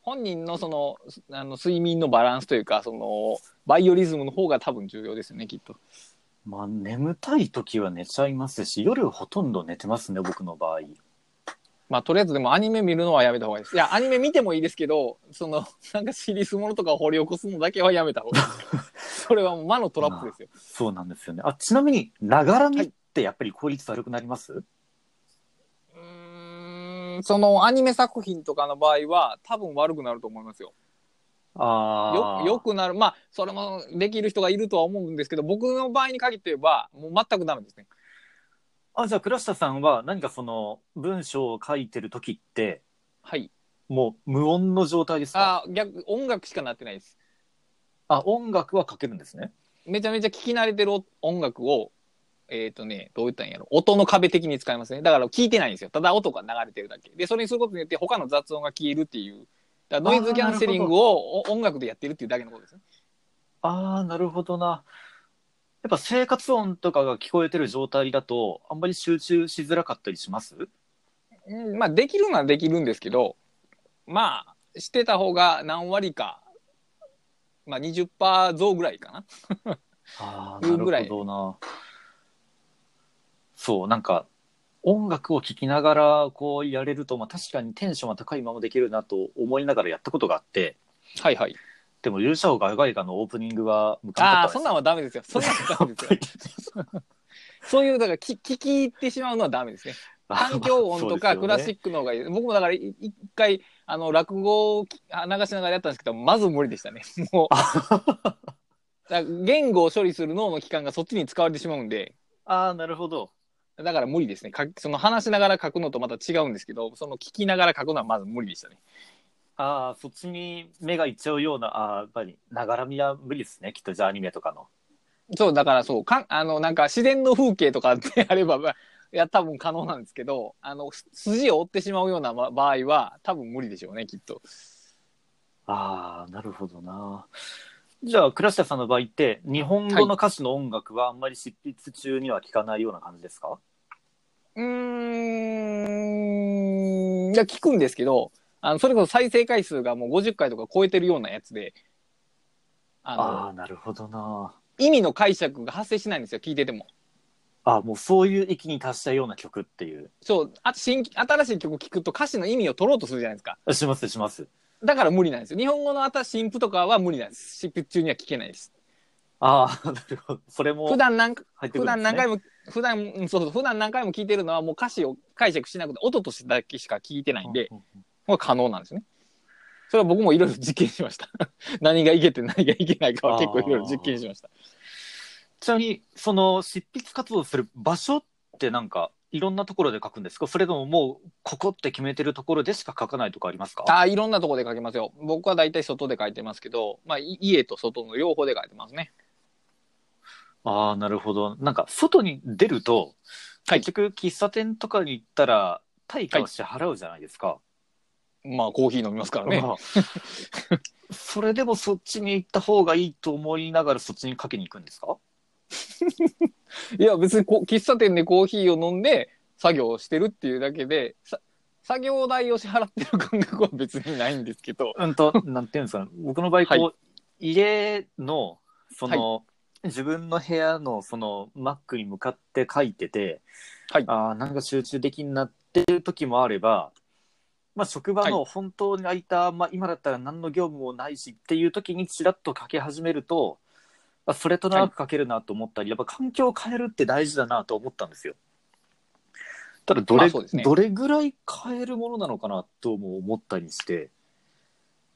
本人のその、あの、睡眠のバランスというか、その、バイオリズムの方が多分重要ですよね、きっと。まあ眠たい時は寝ちゃいますし、夜ほとんど寝てますね、僕の場合。まあ、とりあえずでもアニメ見るのはやめた方がいいです。いや、アニメ見てもいいですけど、その、なんかシリーズものとかを掘り起こすのだけはやめた方がいい。それはもう魔のトラップですよ。そうなんですよね。あ、ちなみに、ながらみってやっぱり効率悪くなります、うーん、そのアニメ作品とかの場合は、多分悪くなると思いますよ。ああ。よ、よくなる。まあ、それもできる人がいるとは思うんですけど、僕の場合に限って言えば、もう全くダメですね。あ、じゃあ、倉下さんは何かその文章を書いてる時って、はい。もう無音の状態ですか？あ逆、音楽しかなってないです。あ音楽は書けるんですね。めちゃめちゃ聞き慣れてる音楽を、えっ、とね、どう言ったんやろ。音の壁的に使いますね。だから聞いてないんですよ。ただ音が流れてるだけ。で、それにすることによって他の雑音が消えるっていう。だからノイズキャンセリングをお音楽でやってるっていうだけのことですね。ああ、なるほどな。やっぱ生活音とかが聞こえてる状態だと、あんまり集中しづらかったりします？うん、まあ、できるのはできるんですけど、まあ、してた方が何割か、まあ20%増ぐらいかな。ああ、なるほどな。そう、なんか、音楽を聴きながらこうやれると、まあ確かにテンションは高いままできるなと思いながらやったことがあって、はいはい。でも勇者王ガイガイガのオープニングは向かなかああ、そんなんはダメですよ。そんなんはダメですよ。そういう、だから聞聞き入ってしまうのはダメですね。環境音とかクラシッックの方がいい。僕もだからい一回、あの、落語をき流しながらやったんですけど、まず無理でしたね。もう、言語を処理する脳の器官がそっちに使われてしまうんで、ああ、なるほど。だから無理ですね。かその話しながら書くのとまた違うんですけど、その聞きながら書くのはまず無理でしたね。ああ、そっちに目がいっちゃうような、ああ、やっぱり、ながらみは無理ですね、きっと、じゃあアニメとかの。そう、だからそう、かあの、なんか自然の風景とかであれば、まあいや、多分可能なんですけど、あの、す筋を追ってしまうようなま場合は、多分無理でしょうね、きっと。ああ、なるほどな。じゃあ、倉下さんの場合って、日本語の歌詞の音楽はあんまり執筆中には聞かないような感じですか、うーん、いや、聞くんですけど、あの、それこそ再生回数がもう50回とか超えてるようなやつで、ああ、なるほどな。意味の解釈が発生しないんですよ、聞いてても。あもうそういう域に達したような曲っていう。そう、あ新新しい曲聞くと歌詞の意味を取ろうとするじゃないですか。します、します。だから無理なんですよ。日本語の新新譜とかは無理なんです。執筆中には聞けないです。ああ、なるほど。それも普段なんか、普。段何回も、普段、うんそうそう、普段何回も聞いてるのはもう歌詞を解釈しなくて、音としてだけしか聞いてないんで、これは可能なんですね。それは僕もいろいろ実験しました。何がいけて何がいけないかは結構いろいろ実験しました。ちなみに、その執筆活動する場所ってなんか、いろんなところで書くんですか？それとももう、ここって決めてるところでしか書かないとかありますか？ああ、いろんなところで書けますよ。僕は大体外で書いてますけど、まあ、い家と外の両方で書いてますね。ああ、なるほど。なんか、外に出ると、はい結局、喫茶店とかに行ったら、対価を支払うじゃないですか。まあ、コーヒー飲みますからね。まあ それでもそっちに行った方がいいと思いながらそっちにかけに行くんですか？いや、別にこう喫茶店でコーヒーを飲んで作業をしてるっていうだけで、さ作業代を支払ってる感覚は別にないんですけど、うんと、なんていうんですか、僕の場合、こう、は家の、その、自分の部屋の、その、Mac に向かって書いてて、はい。ああ、なんか集中できんなっていう時もあれば、まあ、職場の本当に空いた、まあ、今だったら何の業務もないしっていう時にちらっと書き始めると、あそれとなく書けるなと思ったり、やっぱ環境を変えるって大事だなと思ったんですよ。ただどれ、ねどれぐらい変えるものなのかなとも思ったりして、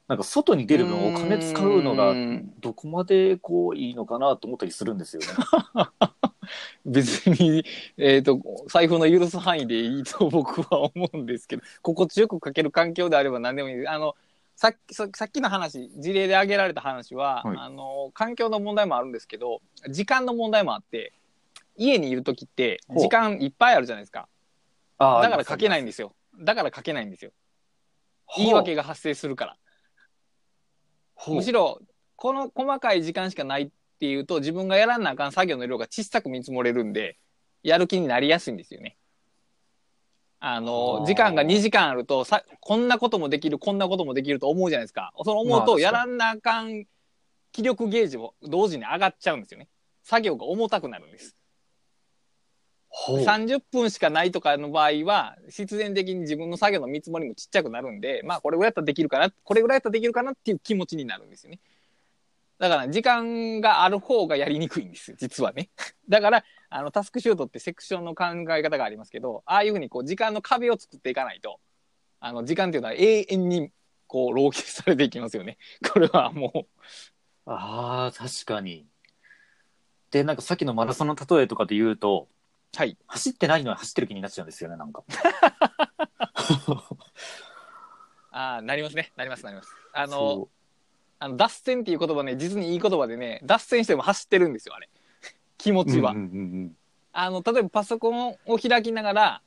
なんか外に出る分お金使うのがんどこまでこういいのかなと思ったりするんですよね。別に、えっ、と、財布の許す範囲でいいと僕は思うんですけど、心地よく書ける環境であれば何でもいいです。あの、さっき、ささっきの話、事例で挙げられた話は、はいあの、環境の問題もあるんですけど、時間の問題もあって、家にいる時ってほう時間いっぱいあるじゃないですか。あだから書けないんでですよ。だから書けないんですよ。す言い訳が発生するから。むしろ、この細かい時間しかないっていうと、自分がやらなあかん作業の量が小さく見積もれるんで、やる気になりやすいんですよね。あの時間が2時間あるとさ、こんなこともできる、こんなこともできると思うじゃないですか。その思うと、まあやらなあかん気力ゲージも同時に上がっちゃうんですよね。作業が重たくなるんです。ほう30分しかないとかの場合は、必然的に自分の作業の見積もりもちっちゃくなるんで、まあこれぐらいやったらできるかな、これぐらいやったらできるかなっていう気持ちになるんですよね。だから、時間がある方がやりにくいんですよ、実はね。だから、あの、タスクシュートってセクションの考え方がありますけど、ああいうふうにこう、時間の壁を作っていかないと、あの、時間っていうのは永遠に、こう、浪費されていきますよね。これはもう、ああ、確かに。で、なんかさっきのマラソンの例えとかで言うと、はい。走ってないのに走ってる気になっちゃうんですよね、なんか。ああ、なりますね。なります、なります。あの、そあの脱線っていう言葉ね、実にいい言葉でね、脱線しても走ってるんですよ、あれ。気持うちは。うんうんうんあの、例えばパソコンを開きながら、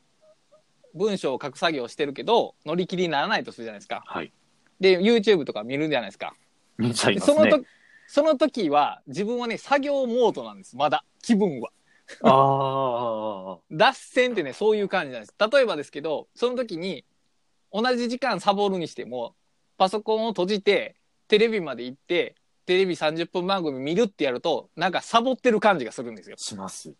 文章を書く作業をしてるけど、乗り切りにならないとするじゃないですか。はい。で、YouTube とか見るじゃないですか。見ちゃいますね。でそのと、その時は、自分はね、作業モードなんです、まだ。気分は。ああ。脱線ってね、そういう感じなんです。例えばですけど、その時に、同じ時間サボるにしても、パソコンを閉じて、テレビまで行って、テレビ30分番組見るってやると、なんかサボってる感じがするんですよ。します。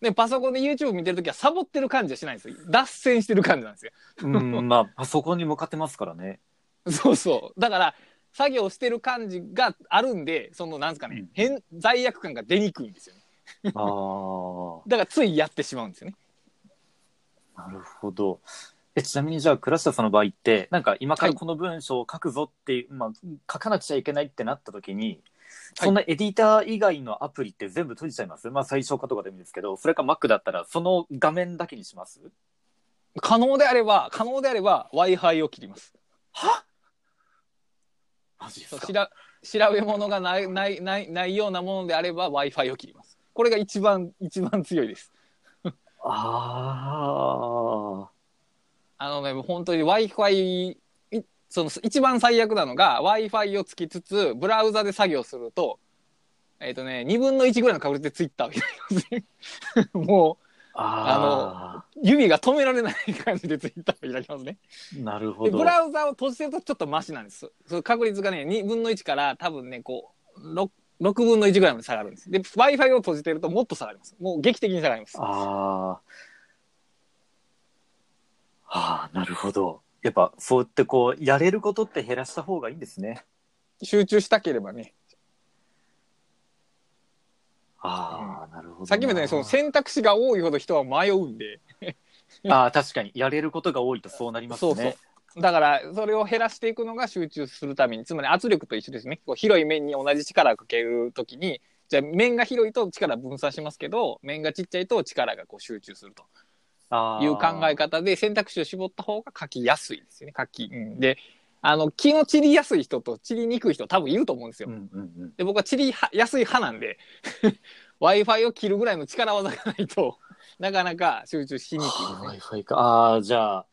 で、パソコンで YouTube 見てる時はサボってる感じはしないんですよ。脱線してる感じなんですよ。うん、まあ、パソコンに向かってますからね。そうそう。だから、作業してる感じがあるんで、その、なんですかね、うん変、罪悪感が出にくいんですよね。ああ。だから、ついやってしまうんですよね。なるほど。えちなみにじゃあ倉下さんの場合ってなんか今かはい。らこの文章を書くぞっていう、まあ、書かなくちゃいけないってなった時に、はい。そんなエディター以外のアプリって全部閉じちゃいます？まあ最小化とかでもいいんですけどそれか Mac だったらその画面だけにします？可能であれば、可能であれば、Wi-Fi を切ります。は？マジですか？そうしら調べ物がないないないないようなものであれば Wi-Fi を切ります。これが一番一番強いです。ああのね本当に Wi-Fi いその一番最悪なのが Wi-Fi をつきつつブラウザで作業するとえっ、とね2分の1ぐらいの確率で Twitter を開きますね。もーあう指が止められない感じで Twitter を開きますね。ーなるほでどブラウザを閉じてるとちょっとマシなんです。その確率がね、2分の1から多分ね、こう、6, 6分の1ぐらいまで下がるんです。で、Wi-Fi を閉じてるともっと下がります。もう劇的に下がります。あーあーなるほどやっぱそうやってこうやれることって減らした方がいいんですね集中したければね。ああ、なるほどな。さっきみたいにその選択肢が多いほど人は迷うんで。ああ、確かに。やれることが多いとそうなりますね。そうそう。だから、それを減らしていくのが集中するために、つまり圧力と一緒ですね。こう広い面に同じ力をかけるときに、じゃあ面が広いと力分散しますけど、面がちっちゃいと力がこう集中すると。いう考え方で選択肢を絞った方が書きやすいですよね書き、うん、であの気の散りやすい人と散りにくい人多分いると思うんですよ、うんうんうん。で僕は散りはやすい派なんで w i f i を切るぐらいの力技がないと なかなか集中しにくいですね Wi-Fi か。ああ、じゃあ、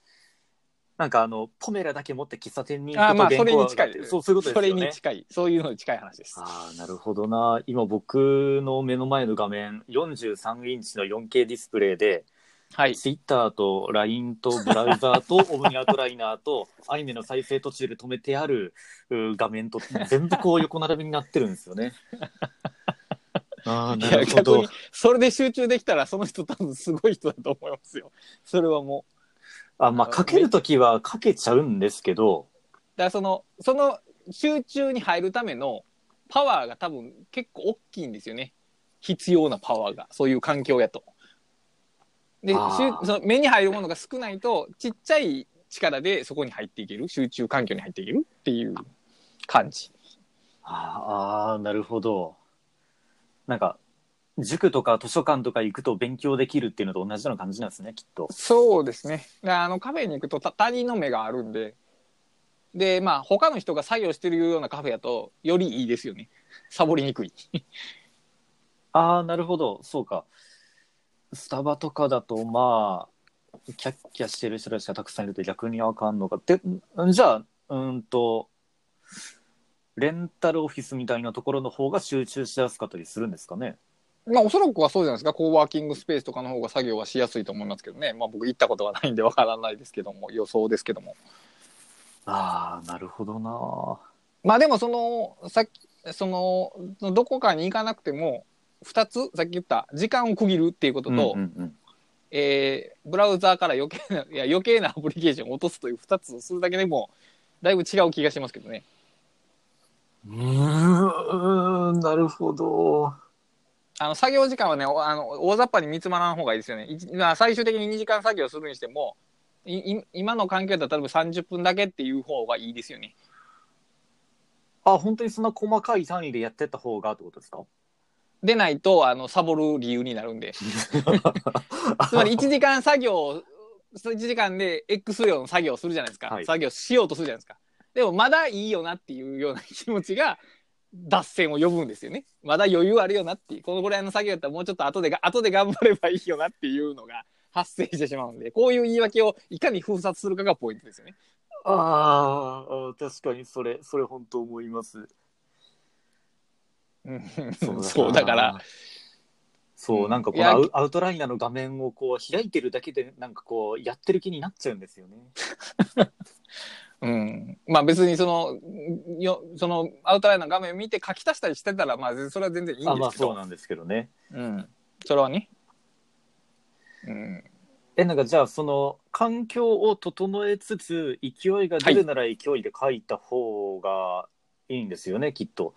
なんかあの、ポメラだけ持って喫茶店に行くとあーまあそれに近いそう、そういうことそれですよね。に近いそういうのに近い話ですああ、なるほどな。今僕の目の前の画面、43インチの 4K ディスプレイで、はい Twitter と LINE とブラウザーとオムニアウトライナーと アニメの再生途中で止めてあるう画面と全部こう横並びになってるんですよね。ああ、いなるほどに。それで集中できたらその人多分すごい人だと思いますよ それはもうあまあ、かけるときはかけちゃうんですけど、だからそのその集中に入るためのパワーが多分結構大きいんですよね必要なパワーがそういう環境やと。でその目に入るものが少ないとちっちゃい力でそこに入っていける集中環境に入っていけるっていう感じ。ああ、なるほど。なんか、塾とか図書館とか行くと勉強できるっていうのと同じような感じなんですね、きっと。そうですね。であのカフェに行くとた他人の目があるんででまあ他の人が作業してるようなカフェやとよりいいですよね。サボりにくい。ああ、なるほど、そうか。スタバとかだと、まあ、キャッキャしてる人たちがたくさんいると逆にあかんのか。で、んじゃあ、うーんと、レンタルオフィスみたいなところの方が集中しやすかったりするんですかね。まあ、おそらくはそうじゃないですか。コーワーキングスペースとかの方が作業はしやすいと思いますけどね。まあ、僕行ったことはないんでわからないですけども、予想ですけども。ああ、なるほどな。まあでもそのさっきそのどこかに行かなくても2つさっき言った時間を区切るっていうことと、うんうんうんえーブラウザーから余計ないや余計なアプリケーションを落とすという2つをするだけでもだいぶ違う気がしますけどね。うーん、なるほど。あの作業時間はねおあの大雑把に見つまらん方がいいですよね。まあ、最終的に2時間作業するにしてもいい今の環境だったら例えば30分だけっていう方がいいですよね。あ、本当にそんな細かい単位でやってった方がってことですか？でないとあのサボる理由になるんで。つまり1時間作業、1時間で X 量の作業をするじゃないですか。はい作業しようとするじゃないですか。でもまだいいよなっていうような気持ちが脱線を呼ぶんですよね。まだ余裕あるよなっていう。このぐらいの作業だったらもうちょっと後でが、後で頑張ればいいよなっていうのが発生してしまうんで、こういう言い訳をいかに封殺するかがポイントですよね。あーあー、確かにそれ、それ本当思います。うんなそうだから。。そう、なんかこのアウアウトライナーの画面をこう開いてるだけで、なんかこう、やってる気になっちゃうんですよね。うん、まあ別にそのよそのアウトラインの画面を見て書き足したりしてたらまあそれは全然いいんですけどあ、まあそうなんですけどね。うん、それはね、うん、え、なんかじゃあ、その、環境を整えつつ、勢いが出るなら勢いで書いた方がいいんですよね、きっと。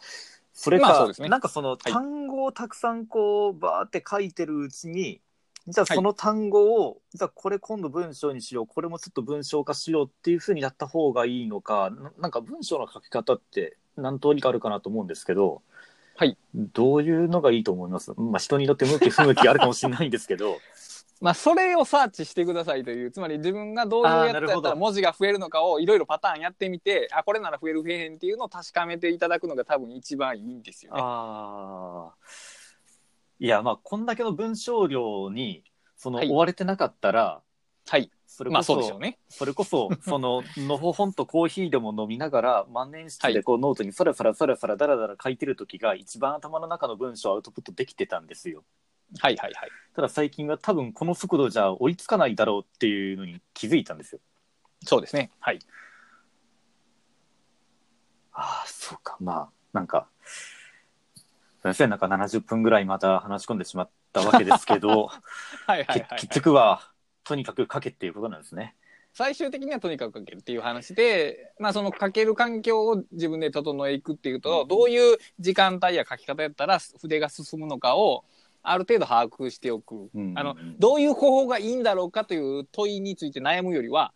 それか、まあそうですね。なんかそのい。単語をたくさんこう、バーって書いてるうちに、じゃあはい。その単語を、じゃあこれ今度文章にしよう、これもちょっと文章化しようっていうふうにやった方がいいのか、ななんか文章の書き方って何通りかあるかなと思うんですけど、はい。どういうのがいいと思います？まあ人によって向き不 向きあるかもしれないんですけど、まあそれをサーチしてくださいというつまり自分がどういうやつやったら文字が増えるのかをいろいろパターンやってみてあこれなら増える増えへんっていうのを確かめていただくのが多分一番いいんですよね。ああ。いや、まあ、こんだけの文章量に、その、はい追われてなかったら、はいそれこそ、まあそうでしょうね。それこそ、その、のほほんとコーヒーでも飲みながら、万年筆はいでこう、ノートにそらそらそらそらだらだら書いてる時が、一番頭の中の文章をアウトプットできてたんですよ。はいはいはい。ただ最近は多分この速度じゃ追いつかないだろうっていうのに気づいたんですよ。そうですね。はい。ああ、そうか。まあ、なんか、先生なんか70分ぐらいまた話し込んでしまったわけですけど、はいはいはい、はいけ結。局は、とにかく書けっていうことなんですね。最終的にはとにかくかけるっていう話で、まあ、そのかける環境を自分で整えていくっていうと、うんどういう時間帯や書き方やったら筆が進むのかをある程度把握しておく、うん。あのどういう方法がいいんだろうかという問いについて悩むよりは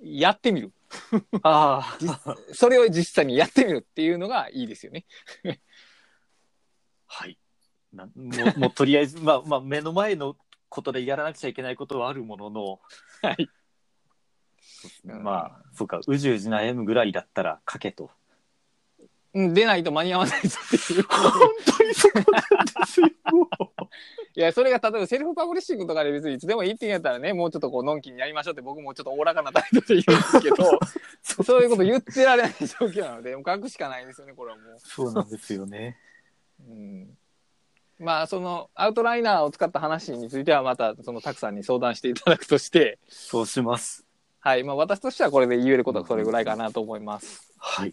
やってみる。ああ、それを実際にやってみるっていうのがいいですよね。はい。なもう、もうとりあえず、まあ、まあ、目の前のことでやらなくちゃいけないことはあるものの、はい、まあ、そうか、うじうじ悩むぐらいだったら書けと。うんでないと間に合わないぞっていう。本当にそうなんですよ。いや、それが例えばセルフパブリッシングとかで別にいつでもいいって言うんやったらね、もうちょっとこう、のんきにやりましょうって僕もちょっとおおらかな態度で言うんですけど、そういうこと言ってられない状況なので、もう書くしかないんですよね、これはもう。そうなんですよね。うん、まあ、その、アウトライナーを使った話についてはまた、その、 Takさんに相談していただくとして、そうします。はい、まあ私としてはこれで言えることはそれぐらいかなと思います。はい。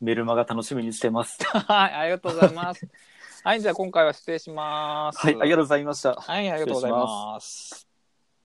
メルマガ楽しみにしてます。はい、ありがとうございます。はい、じゃあ今回は失礼します。はい、ありがとうございました。はい、ありがとうございます。